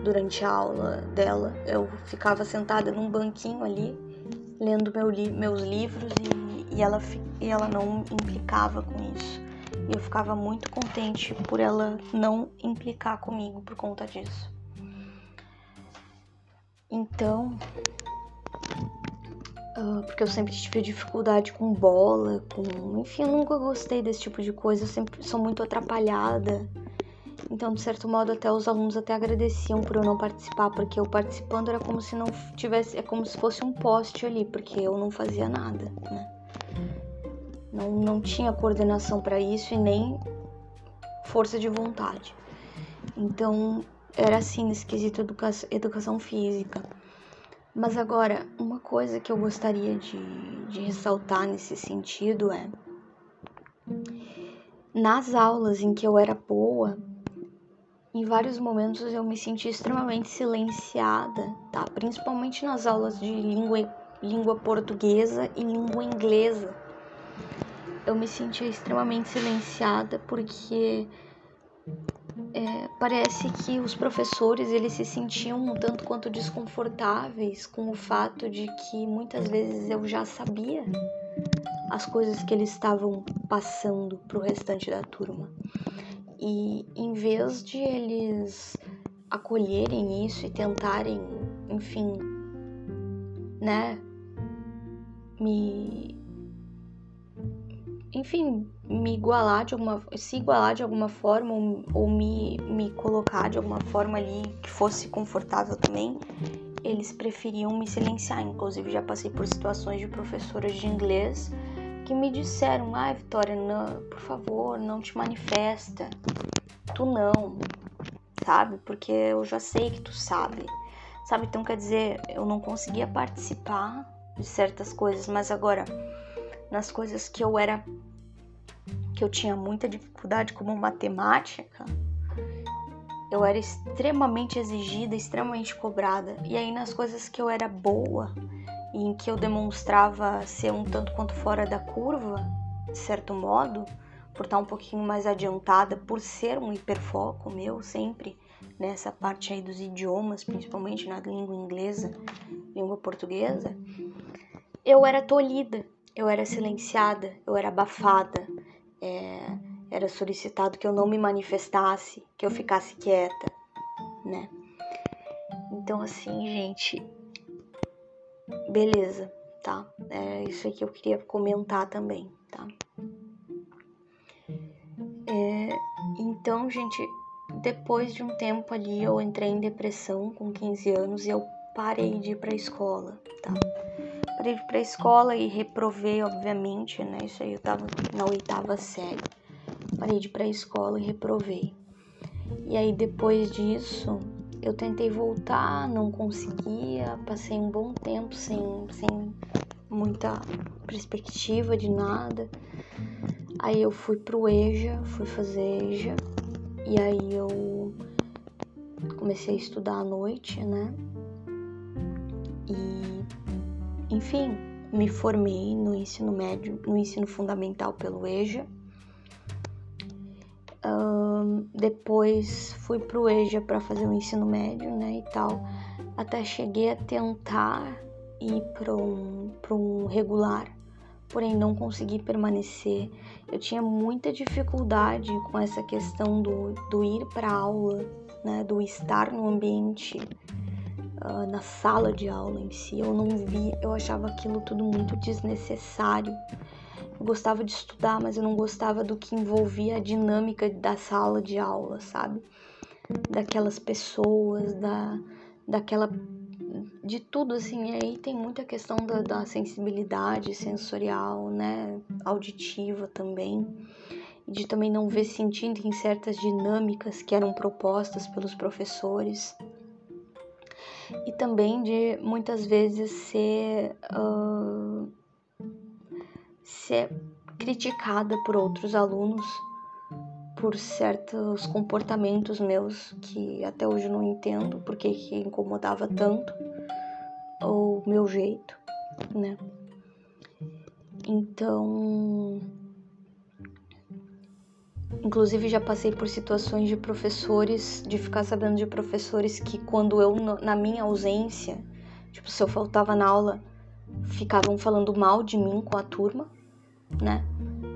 durante a aula dela. Eu ficava sentada num banquinho ali lendo meu li meus livros e, e, ela, e ela não implicava com isso. E eu ficava muito contente por ela não implicar comigo por conta disso. Então, uh, porque eu sempre tive dificuldade com bola, com. Enfim, eu nunca gostei desse tipo de coisa, eu sempre sou muito atrapalhada. Então, de certo modo, até os alunos até agradeciam por eu não participar, porque eu participando era como se não tivesse, é como se fosse um poste ali, porque eu não fazia nada, né? Não, não tinha coordenação para isso e nem força de vontade. Então, era assim nesse quesito educa educação física. Mas agora, uma coisa que eu gostaria de, de ressaltar nesse sentido é nas aulas em que eu era boa, em vários momentos eu me senti extremamente silenciada, tá? Principalmente nas aulas de língua, língua portuguesa e língua inglesa. Eu me sentia extremamente silenciada porque é, parece que os professores eles se sentiam um tanto quanto desconfortáveis com o fato de que muitas vezes eu já sabia as coisas que eles estavam passando para o restante da turma. E em vez de eles acolherem isso e tentarem, enfim, né, me enfim, me igualar de alguma se igualar de alguma forma ou, ou me, me colocar de alguma forma ali que fosse confortável também, eles preferiam me silenciar. Inclusive já passei por situações de professoras de inglês que me disseram: "Ai, Vitória, não, por favor, não te manifesta. Tu não". Sabe? Porque eu já sei que tu sabe. Sabe? Então quer dizer, eu não conseguia participar de certas coisas, mas agora nas coisas que eu era que eu tinha muita dificuldade como matemática, eu era extremamente exigida, extremamente cobrada. E aí nas coisas que eu era boa em que eu demonstrava ser um tanto quanto fora da curva, de certo modo, por estar um pouquinho mais adiantada, por ser um hiperfoco meu sempre nessa parte aí dos idiomas, principalmente na língua inglesa, língua portuguesa, eu era tolhida eu era silenciada, eu era abafada, é, era solicitado que eu não me manifestasse, que eu ficasse quieta, né? Então, assim, gente, beleza, tá? É isso que eu queria comentar também, tá? É, então, gente, depois de um tempo ali, eu entrei em depressão com 15 anos e eu parei de ir pra escola, tá? parei para a escola e reprovei, obviamente, né? Isso aí eu tava na oitava série. Parei de ir para a escola e reprovei. E aí depois disso, eu tentei voltar, não conseguia, passei um bom tempo sem, sem muita perspectiva de nada. Aí eu fui pro EJA, fui fazer EJA, e aí eu comecei a estudar à noite, né? E enfim, me formei no ensino médio, no ensino fundamental pelo EJA. Depois fui pro EJA para fazer o ensino médio, né, e tal. Até cheguei a tentar ir para um, um regular, porém não consegui permanecer. Eu tinha muita dificuldade com essa questão do, do ir para aula, né, do estar no ambiente uh, na sala de aula em si. Eu não vi, eu achava aquilo tudo muito desnecessário. Gostava de estudar, mas eu não gostava do que envolvia a dinâmica da sala de aula, sabe? Daquelas pessoas, da, daquela. de tudo assim. E aí tem muita questão da, da sensibilidade sensorial, né? Auditiva também de também não ver sentido em certas dinâmicas que eram propostas pelos professores e também de muitas vezes ser, uh, ser criticada por outros alunos por certos comportamentos meus que até hoje não entendo porque que incomodava tanto o meu jeito, né? Então, Inclusive já passei por situações de professores, de ficar sabendo de professores que quando eu na minha ausência, tipo se eu faltava na aula, ficavam falando mal de mim com a turma, né?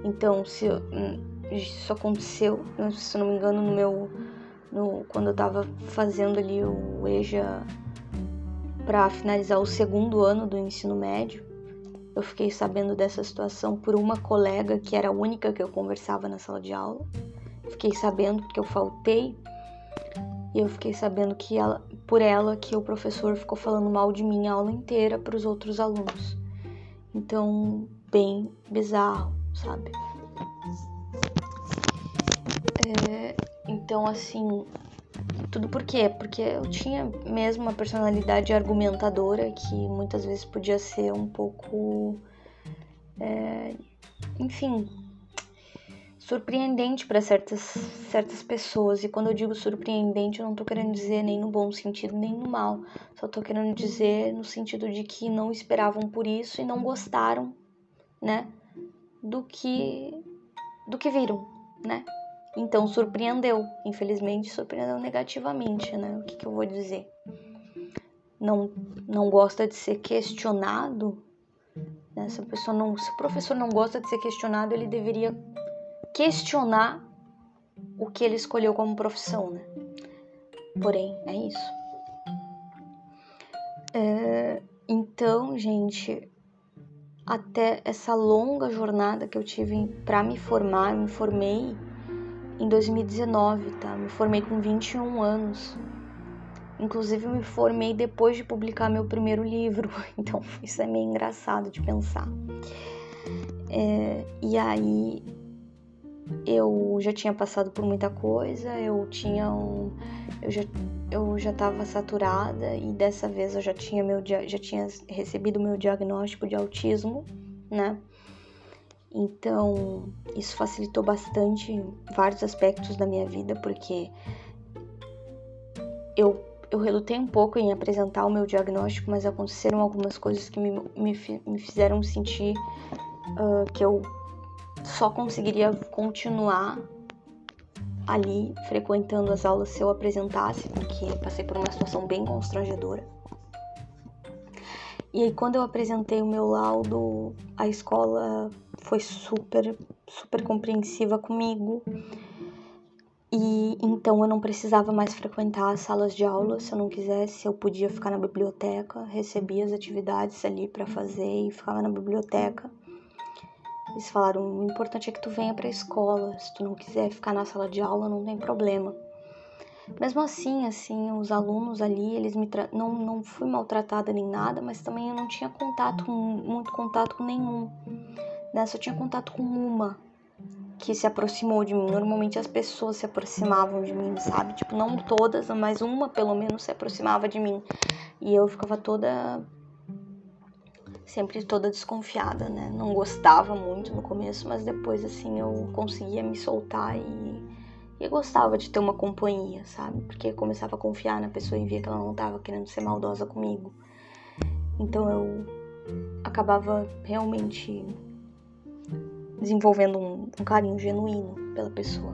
Então, se hum, isso aconteceu, se não me engano, no meu no, quando eu tava fazendo ali o EJA para finalizar o segundo ano do ensino médio, eu fiquei sabendo dessa situação por uma colega que era a única que eu conversava na sala de aula. Fiquei sabendo que eu faltei e eu fiquei sabendo que ela, por ela que o professor ficou falando mal de mim a aula inteira para os outros alunos. Então, bem bizarro, sabe? É, então, assim, tudo por quê? Porque eu tinha mesmo uma personalidade argumentadora que muitas vezes podia ser um pouco. É, enfim, surpreendente para certas, certas pessoas. E quando eu digo surpreendente, eu não tô querendo dizer nem no bom sentido nem no mal. Só tô querendo dizer no sentido de que não esperavam por isso e não gostaram, né? Do que do que viram, né? Então surpreendeu, infelizmente surpreendeu negativamente, né? O que, que eu vou dizer? Não, não gosta de ser questionado, né? se, pessoa não, se o professor não gosta de ser questionado, ele deveria questionar o que ele escolheu como profissão, né? Porém, é isso. É, então, gente, até essa longa jornada que eu tive para me formar, eu me formei em 2019, tá? Me formei com 21 anos. Inclusive, me formei depois de publicar meu primeiro livro, então isso é meio engraçado de pensar. É, e aí, eu já tinha passado por muita coisa, eu tinha um, eu já eu já estava saturada e dessa vez eu já tinha meu já tinha recebido meu diagnóstico de autismo, né? Então, isso facilitou bastante vários aspectos da minha vida, porque eu, eu relutei um pouco em apresentar o meu diagnóstico, mas aconteceram algumas coisas que me, me, me fizeram sentir uh, que eu só conseguiria continuar ali frequentando as aulas se eu apresentasse, porque passei por uma situação bem constrangedora. E aí quando eu apresentei o meu laudo, a escola foi super, super compreensiva comigo. E então eu não precisava mais frequentar as salas de aula, se eu não quisesse, eu podia ficar na biblioteca, recebia as atividades ali para fazer e ficava na biblioteca. Eles falaram: o importante é que tu venha para a escola. Se tu não quiser ficar na sala de aula, não tem problema. Mesmo assim, assim, os alunos ali, eles me tra... não não fui maltratada nem nada, mas também eu não tinha contato, muito contato com nenhum. Né? Só tinha contato com uma que se aproximou de mim. Normalmente as pessoas se aproximavam de mim, sabe? Tipo, não todas, mas uma pelo menos se aproximava de mim. E eu ficava toda sempre toda desconfiada, né? Não gostava muito no começo, mas depois assim eu conseguia me soltar e, e gostava de ter uma companhia, sabe? Porque começava a confiar na pessoa e via que ela não estava querendo ser maldosa comigo. Então eu acabava realmente desenvolvendo um, um carinho genuíno pela pessoa.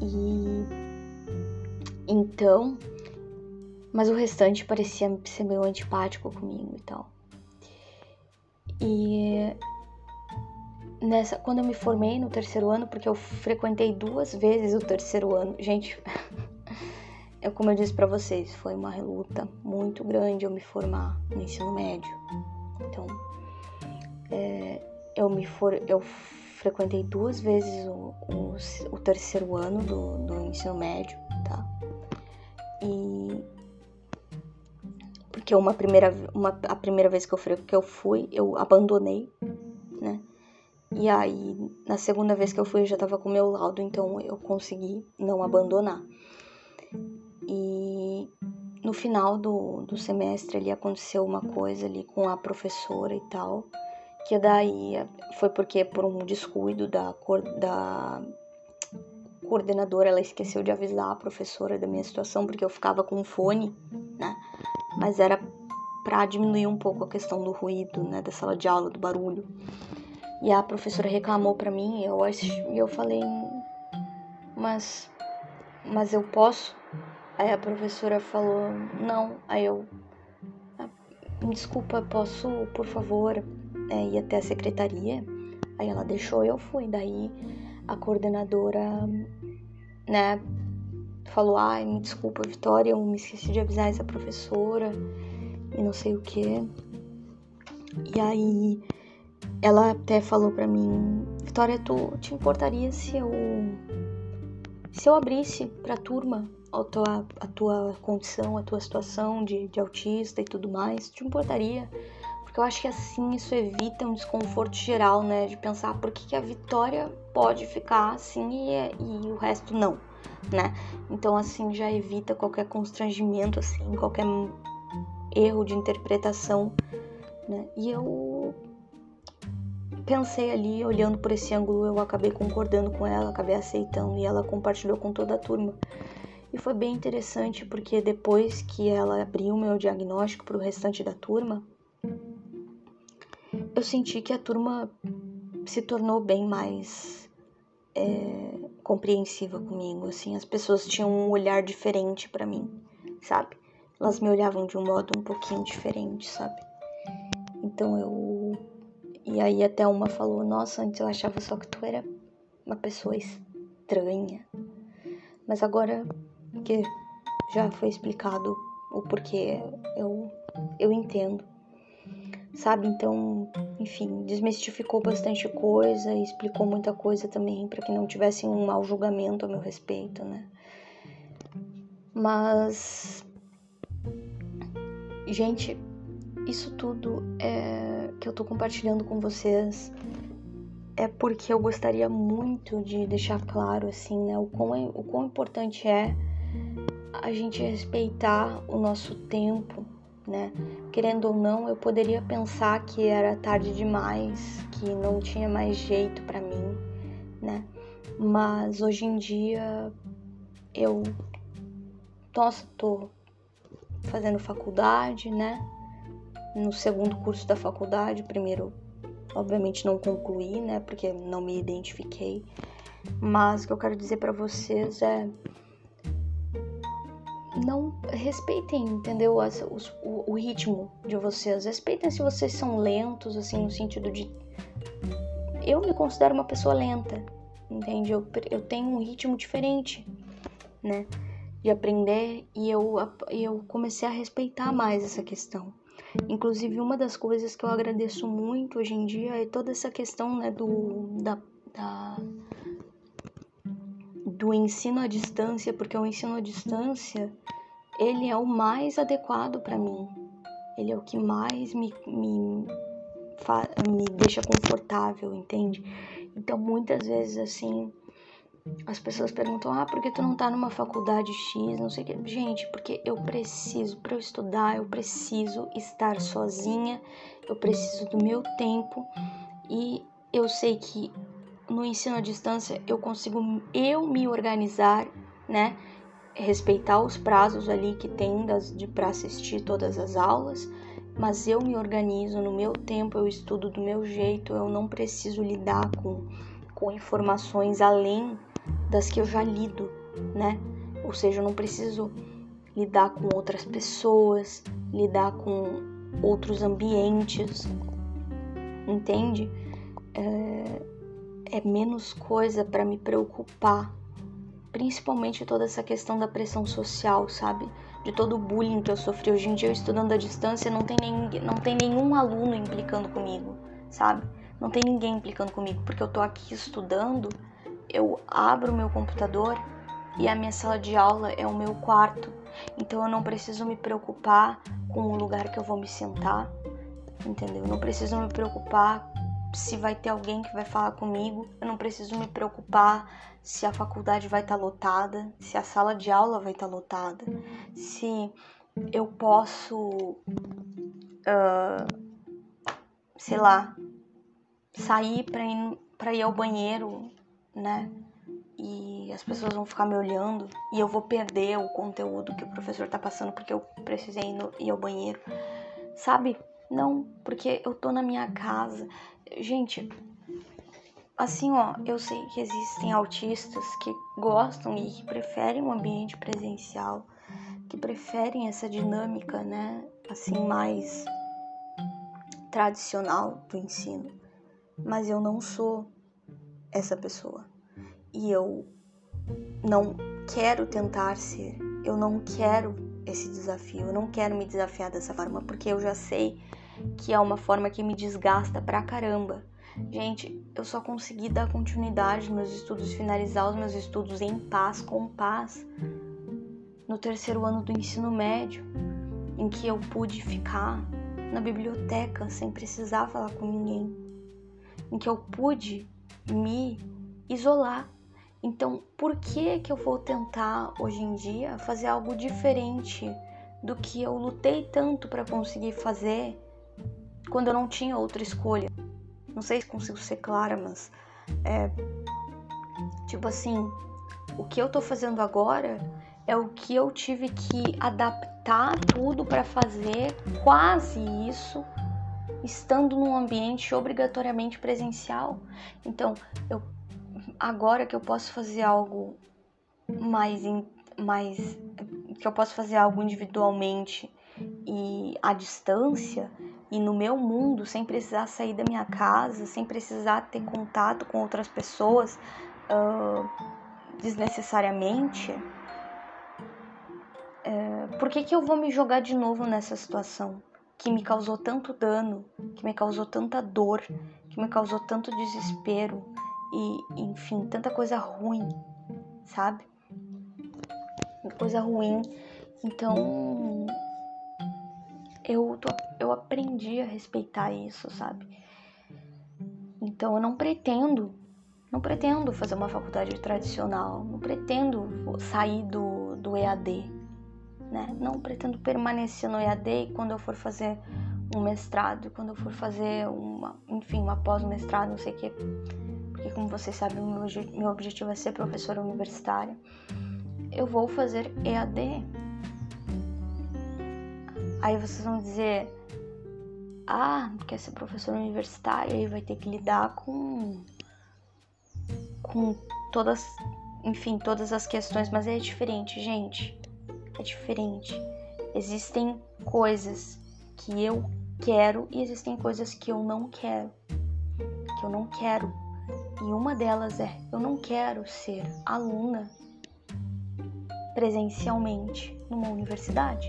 E então, mas o restante parecia ser meio antipático comigo e tal. E nessa, quando eu me formei no terceiro ano, porque eu frequentei duas vezes o terceiro ano, gente, é como eu disse para vocês, foi uma luta muito grande eu me formar no ensino médio. Então, é, eu me for, eu frequentei duas vezes o, o, o terceiro ano do, do ensino médio, tá? E porque uma primeira, uma, a primeira vez que eu, que eu fui, eu abandonei, né? E aí, na segunda vez que eu fui, eu já tava com meu laudo, então eu consegui não abandonar. E no final do, do semestre ali aconteceu uma coisa ali com a professora e tal, que daí foi porque por um descuido da, da coordenadora, ela esqueceu de avisar a professora da minha situação, porque eu ficava com fone, né? Mas era para diminuir um pouco a questão do ruído, né, da sala de aula, do barulho. E a professora reclamou para mim, e eu, eu falei, mas, mas eu posso? Aí a professora falou, não. Aí eu, ah, desculpa, posso, por favor, é, ir até a secretaria? Aí ela deixou, eu fui. Daí a coordenadora, né, falou: ai, me desculpa, Vitória, eu me esqueci de avisar essa professora e não sei o que. E aí ela até falou pra mim: Vitória, tu te importaria se eu. se eu abrisse pra turma a tua, a tua condição, a tua situação de, de autista e tudo mais? Te importaria? Porque eu acho que assim isso evita um desconforto geral, né? De pensar por que, que a Vitória pode ficar assim e, e o resto não né? Então assim já evita qualquer constrangimento assim, qualquer erro de interpretação, né? E eu pensei ali, olhando por esse ângulo, eu acabei concordando com ela, acabei aceitando e ela compartilhou com toda a turma. E foi bem interessante porque depois que ela abriu meu diagnóstico para o restante da turma, eu senti que a turma se tornou bem mais é, compreensiva comigo, assim, as pessoas tinham um olhar diferente para mim, sabe? Elas me olhavam de um modo um pouquinho diferente, sabe? Então eu e aí até uma falou: "Nossa, antes eu achava só que tu era uma pessoa estranha". Mas agora que já foi explicado o porquê, eu eu entendo sabe? Então, enfim, desmistificou bastante coisa e explicou muita coisa também para que não tivessem um mau julgamento a meu respeito, né? Mas, gente, isso tudo é, que eu tô compartilhando com vocês é porque eu gostaria muito de deixar claro, assim, né, o quão, é, o quão importante é a gente respeitar o nosso tempo, né? Querendo ou não, eu poderia pensar que era tarde demais, que não tinha mais jeito para mim, né? Mas hoje em dia eu nossa, tô fazendo faculdade, né? No segundo curso da faculdade, primeiro obviamente não concluí, né? Porque não me identifiquei. Mas o que eu quero dizer para vocês é não respeitem, entendeu? As, os, o, o, ritmo de vocês. Respeitem se vocês são lentos, assim, no sentido de. Eu me considero uma pessoa lenta, entende? Eu, eu tenho um ritmo diferente, né? De aprender e eu, eu comecei a respeitar mais essa questão. Inclusive, uma das coisas que eu agradeço muito hoje em dia é toda essa questão, né, do. da, da do ensino à distância, porque o ensino à distância ele é o mais adequado para mim. Ele é o que mais me, me, me deixa confortável, entende? Então, muitas vezes, assim, as pessoas perguntam: ah, por que tu não tá numa faculdade X? Não sei o que. Gente, porque eu preciso, para eu estudar, eu preciso estar sozinha, eu preciso do meu tempo e eu sei que no ensino à distância eu consigo eu me organizar, né? Respeitar os prazos ali que tem das, de para assistir todas as aulas, mas eu me organizo no meu tempo, eu estudo do meu jeito, eu não preciso lidar com, com informações além das que eu já lido, né? Ou seja, eu não preciso lidar com outras pessoas, lidar com outros ambientes, entende? É, é menos coisa para me preocupar. Principalmente toda essa questão da pressão social, sabe? De todo o bullying que eu sofri. Hoje em dia, eu estudando à distância, não tem, nem, não tem nenhum aluno implicando comigo, sabe? Não tem ninguém implicando comigo, porque eu tô aqui estudando, eu abro meu computador e a minha sala de aula é o meu quarto. Então eu não preciso me preocupar com o lugar que eu vou me sentar, entendeu? Eu não preciso me preocupar se vai ter alguém que vai falar comigo, eu não preciso me preocupar se a faculdade vai estar tá lotada, se a sala de aula vai estar tá lotada, se eu posso, uh, sei lá, sair para ir, ir ao banheiro, né? E as pessoas vão ficar me olhando e eu vou perder o conteúdo que o professor tá passando porque eu precisei ir ao banheiro, sabe? Não, porque eu tô na minha casa, Gente, assim, ó, eu sei que existem autistas que gostam e que preferem o ambiente presencial, que preferem essa dinâmica, né, assim, mais tradicional do ensino. Mas eu não sou essa pessoa. E eu não quero tentar ser. Eu não quero esse desafio. Eu não quero me desafiar dessa forma, porque eu já sei que é uma forma que me desgasta pra caramba. Gente, eu só consegui dar continuidade nos meus estudos, finalizar os meus estudos em paz, com paz, no terceiro ano do ensino médio, em que eu pude ficar na biblioteca sem precisar falar com ninguém, em que eu pude me isolar. Então, por que que eu vou tentar hoje em dia fazer algo diferente do que eu lutei tanto para conseguir fazer quando eu não tinha outra escolha. Não sei se consigo ser clara, mas é tipo assim, o que eu tô fazendo agora é o que eu tive que adaptar tudo para fazer quase isso estando num ambiente obrigatoriamente presencial. Então, eu agora que eu posso fazer algo mais, mais que eu posso fazer algo individualmente e à distância e no meu mundo, sem precisar sair da minha casa, sem precisar ter contato com outras pessoas uh, desnecessariamente, uh, por que, que eu vou me jogar de novo nessa situação que me causou tanto dano, que me causou tanta dor, que me causou tanto desespero e, enfim, tanta coisa ruim, sabe? Coisa ruim. Então, eu, tô, eu aprendi a respeitar isso, sabe? Então eu não pretendo, não pretendo fazer uma faculdade tradicional, não pretendo sair do, do EAD, né? Não pretendo permanecer no EAD e quando eu for fazer um mestrado, quando eu for fazer uma, enfim, uma pós-mestrado, não sei o quê, porque como vocês sabem, meu, meu objetivo é ser professora universitária. Eu vou fazer EAD, Aí vocês vão dizer, ah, quer ser professor universitário e vai ter que lidar com com todas, enfim, todas as questões, mas é diferente, gente. É diferente. Existem coisas que eu quero e existem coisas que eu não quero. Que eu não quero. E uma delas é, eu não quero ser aluna presencialmente numa universidade.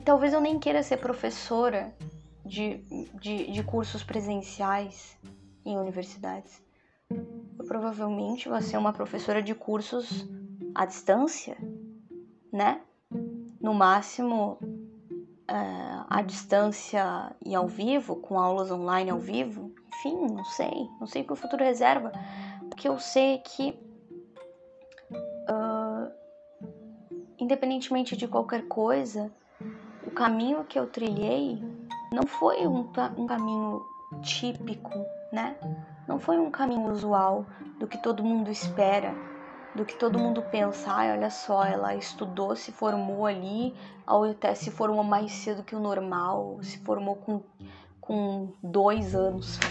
E talvez eu nem queira ser professora de, de, de cursos presenciais em universidades. Eu provavelmente vou ser uma professora de cursos à distância, né? No máximo uh, à distância e ao vivo, com aulas online ao vivo. Enfim, não sei. Não sei o que o futuro reserva. Porque eu sei que, uh, independentemente de qualquer coisa, o caminho que eu trilhei não foi um, um caminho típico, né? Não foi um caminho usual do que todo mundo espera, do que todo mundo pensa, ah, olha só, ela estudou, se formou ali, até se formou mais cedo que o normal, se formou com, com dois anos.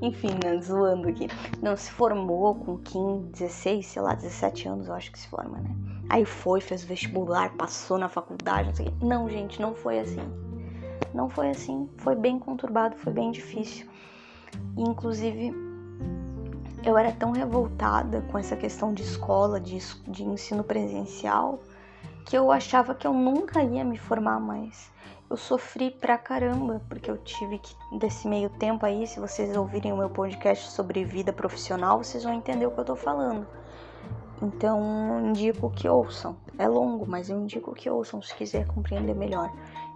Enfim, né, zoando aqui. Não, se formou com 15, 16, sei lá, 17 anos, eu acho que se forma, né? Aí foi, fez vestibular, passou na faculdade, não sei. Não, gente, não foi assim. Não foi assim. Foi bem conturbado, foi bem difícil. E, inclusive, eu era tão revoltada com essa questão de escola, de, de ensino presencial, que eu achava que eu nunca ia me formar mais. Eu sofri pra caramba, porque eu tive que, desse meio tempo aí, se vocês ouvirem o meu podcast sobre vida profissional, vocês vão entender o que eu tô falando. Então, indico que ouçam. É longo, mas eu indico que ouçam se quiser compreender melhor.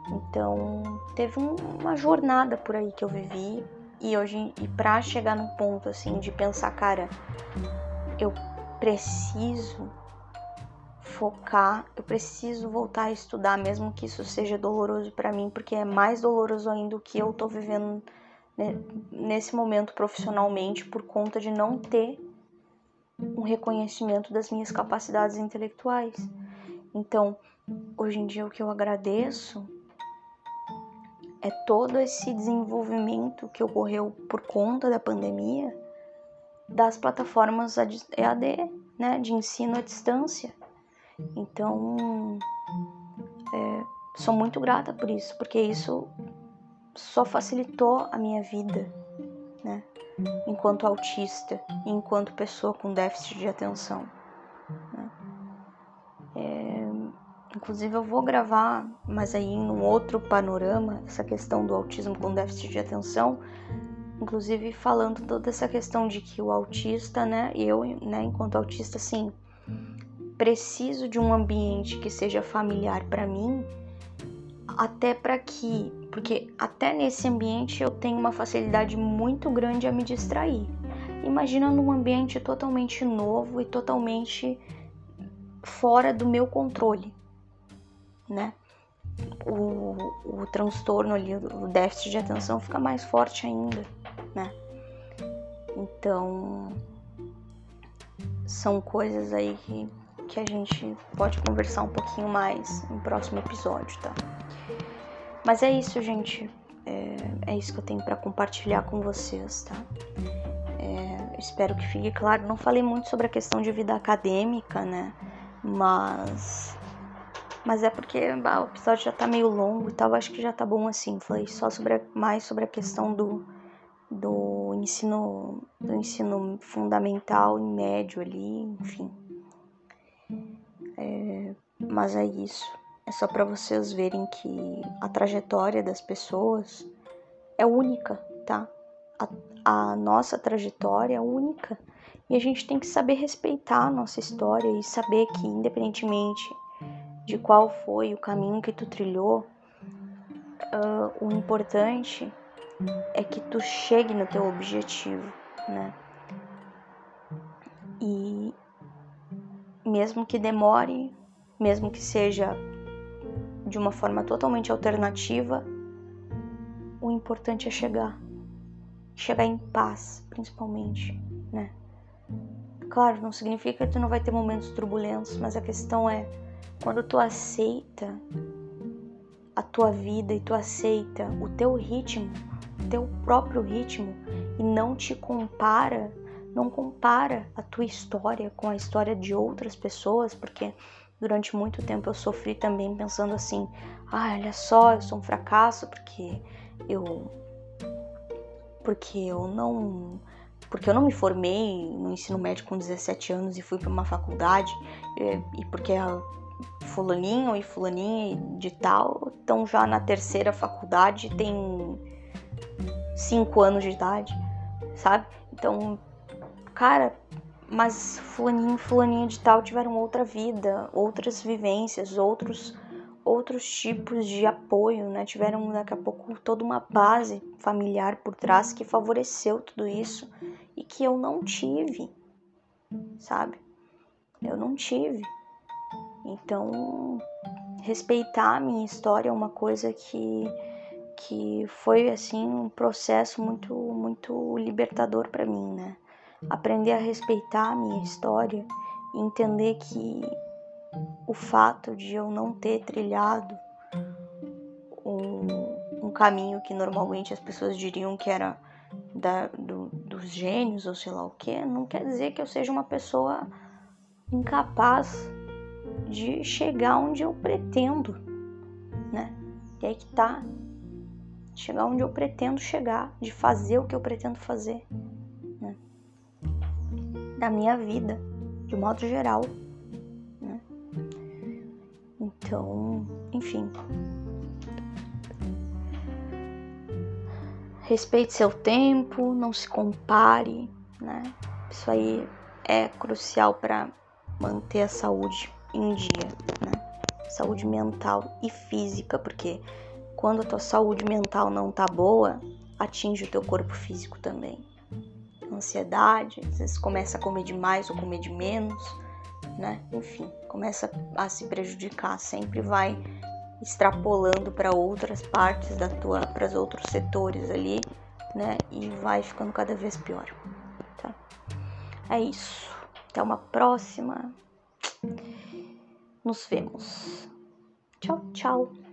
Então, teve uma jornada por aí que eu vivi e hoje e para chegar no ponto assim de pensar, cara, eu preciso focar, eu preciso voltar a estudar, mesmo que isso seja doloroso para mim, porque é mais doloroso ainda o que eu tô vivendo né, nesse momento profissionalmente por conta de não ter um reconhecimento das minhas capacidades intelectuais. Então, hoje em dia o que eu agradeço é todo esse desenvolvimento que ocorreu por conta da pandemia das plataformas EAD, né, de ensino à distância. Então, é, sou muito grata por isso, porque isso só facilitou a minha vida? Enquanto autista enquanto pessoa com déficit de atenção. Né? É, inclusive, eu vou gravar, mas aí em um outro panorama, essa questão do autismo com déficit de atenção, inclusive falando toda essa questão de que o autista, né, eu, né, enquanto autista, sim, preciso de um ambiente que seja familiar para mim até para que, porque até nesse ambiente eu tenho uma facilidade muito grande a me distrair. Imagina num ambiente totalmente novo e totalmente fora do meu controle, né? O, o transtorno ali, o déficit de atenção fica mais forte ainda, né? Então, são coisas aí que, que a gente pode conversar um pouquinho mais no próximo episódio, tá? Mas é isso, gente. É, é isso que eu tenho para compartilhar com vocês, tá? É, espero que fique claro. Não falei muito sobre a questão de vida acadêmica, né? Mas. Mas é porque bah, o episódio já tá meio longo e tal. Acho que já tá bom assim. Falei só sobre a, mais sobre a questão do, do ensino do ensino fundamental e médio ali, enfim. É, mas é isso. É só para vocês verem que a trajetória das pessoas é única, tá? A, a nossa trajetória é única e a gente tem que saber respeitar a nossa história e saber que, independentemente de qual foi o caminho que tu trilhou, uh, o importante é que tu chegue no teu objetivo, né? E mesmo que demore, mesmo que seja de uma forma totalmente alternativa, o importante é chegar. Chegar em paz, principalmente, né? Claro, não significa que tu não vai ter momentos turbulentos, mas a questão é quando tu aceita a tua vida e tu aceita o teu ritmo, o teu próprio ritmo e não te compara, não compara a tua história com a história de outras pessoas, porque durante muito tempo eu sofri também pensando assim: "Ah, olha só, eu sou um fracasso porque eu porque eu não porque eu não me formei no ensino médio com 17 anos e fui para uma faculdade e, porque a fulaninho e fulaninha de tal estão já na terceira faculdade tem cinco anos de idade, sabe? Então, cara, mas fulaninho fulaninha de tal tiveram outra vida, outras vivências, outros outros tipos de apoio, né? Tiveram daqui a pouco toda uma base familiar por trás que favoreceu tudo isso e que eu não tive, sabe? Eu não tive. Então, respeitar a minha história é uma coisa que que foi assim um processo muito muito libertador para mim, né? Aprender a respeitar a minha história e entender que o fato de eu não ter trilhado um, um caminho que normalmente as pessoas diriam que era da, do, dos gênios ou sei lá o que, não quer dizer que eu seja uma pessoa incapaz de chegar onde eu pretendo, né? E aí que tá. Chegar onde eu pretendo chegar, de fazer o que eu pretendo fazer? Da minha vida, de modo geral. Então, enfim. Respeite seu tempo, não se compare, né? Isso aí é crucial para manter a saúde em dia, né? Saúde mental e física, porque quando a tua saúde mental não tá boa, atinge o teu corpo físico também. Ansiedade, às vezes começa a comer demais ou comer de menos né? Enfim, começa a se prejudicar, sempre vai extrapolando para outras partes da tua, para os outros setores ali, né? E vai ficando cada vez pior, tá? É isso. Até uma próxima. Nos vemos. Tchau, tchau.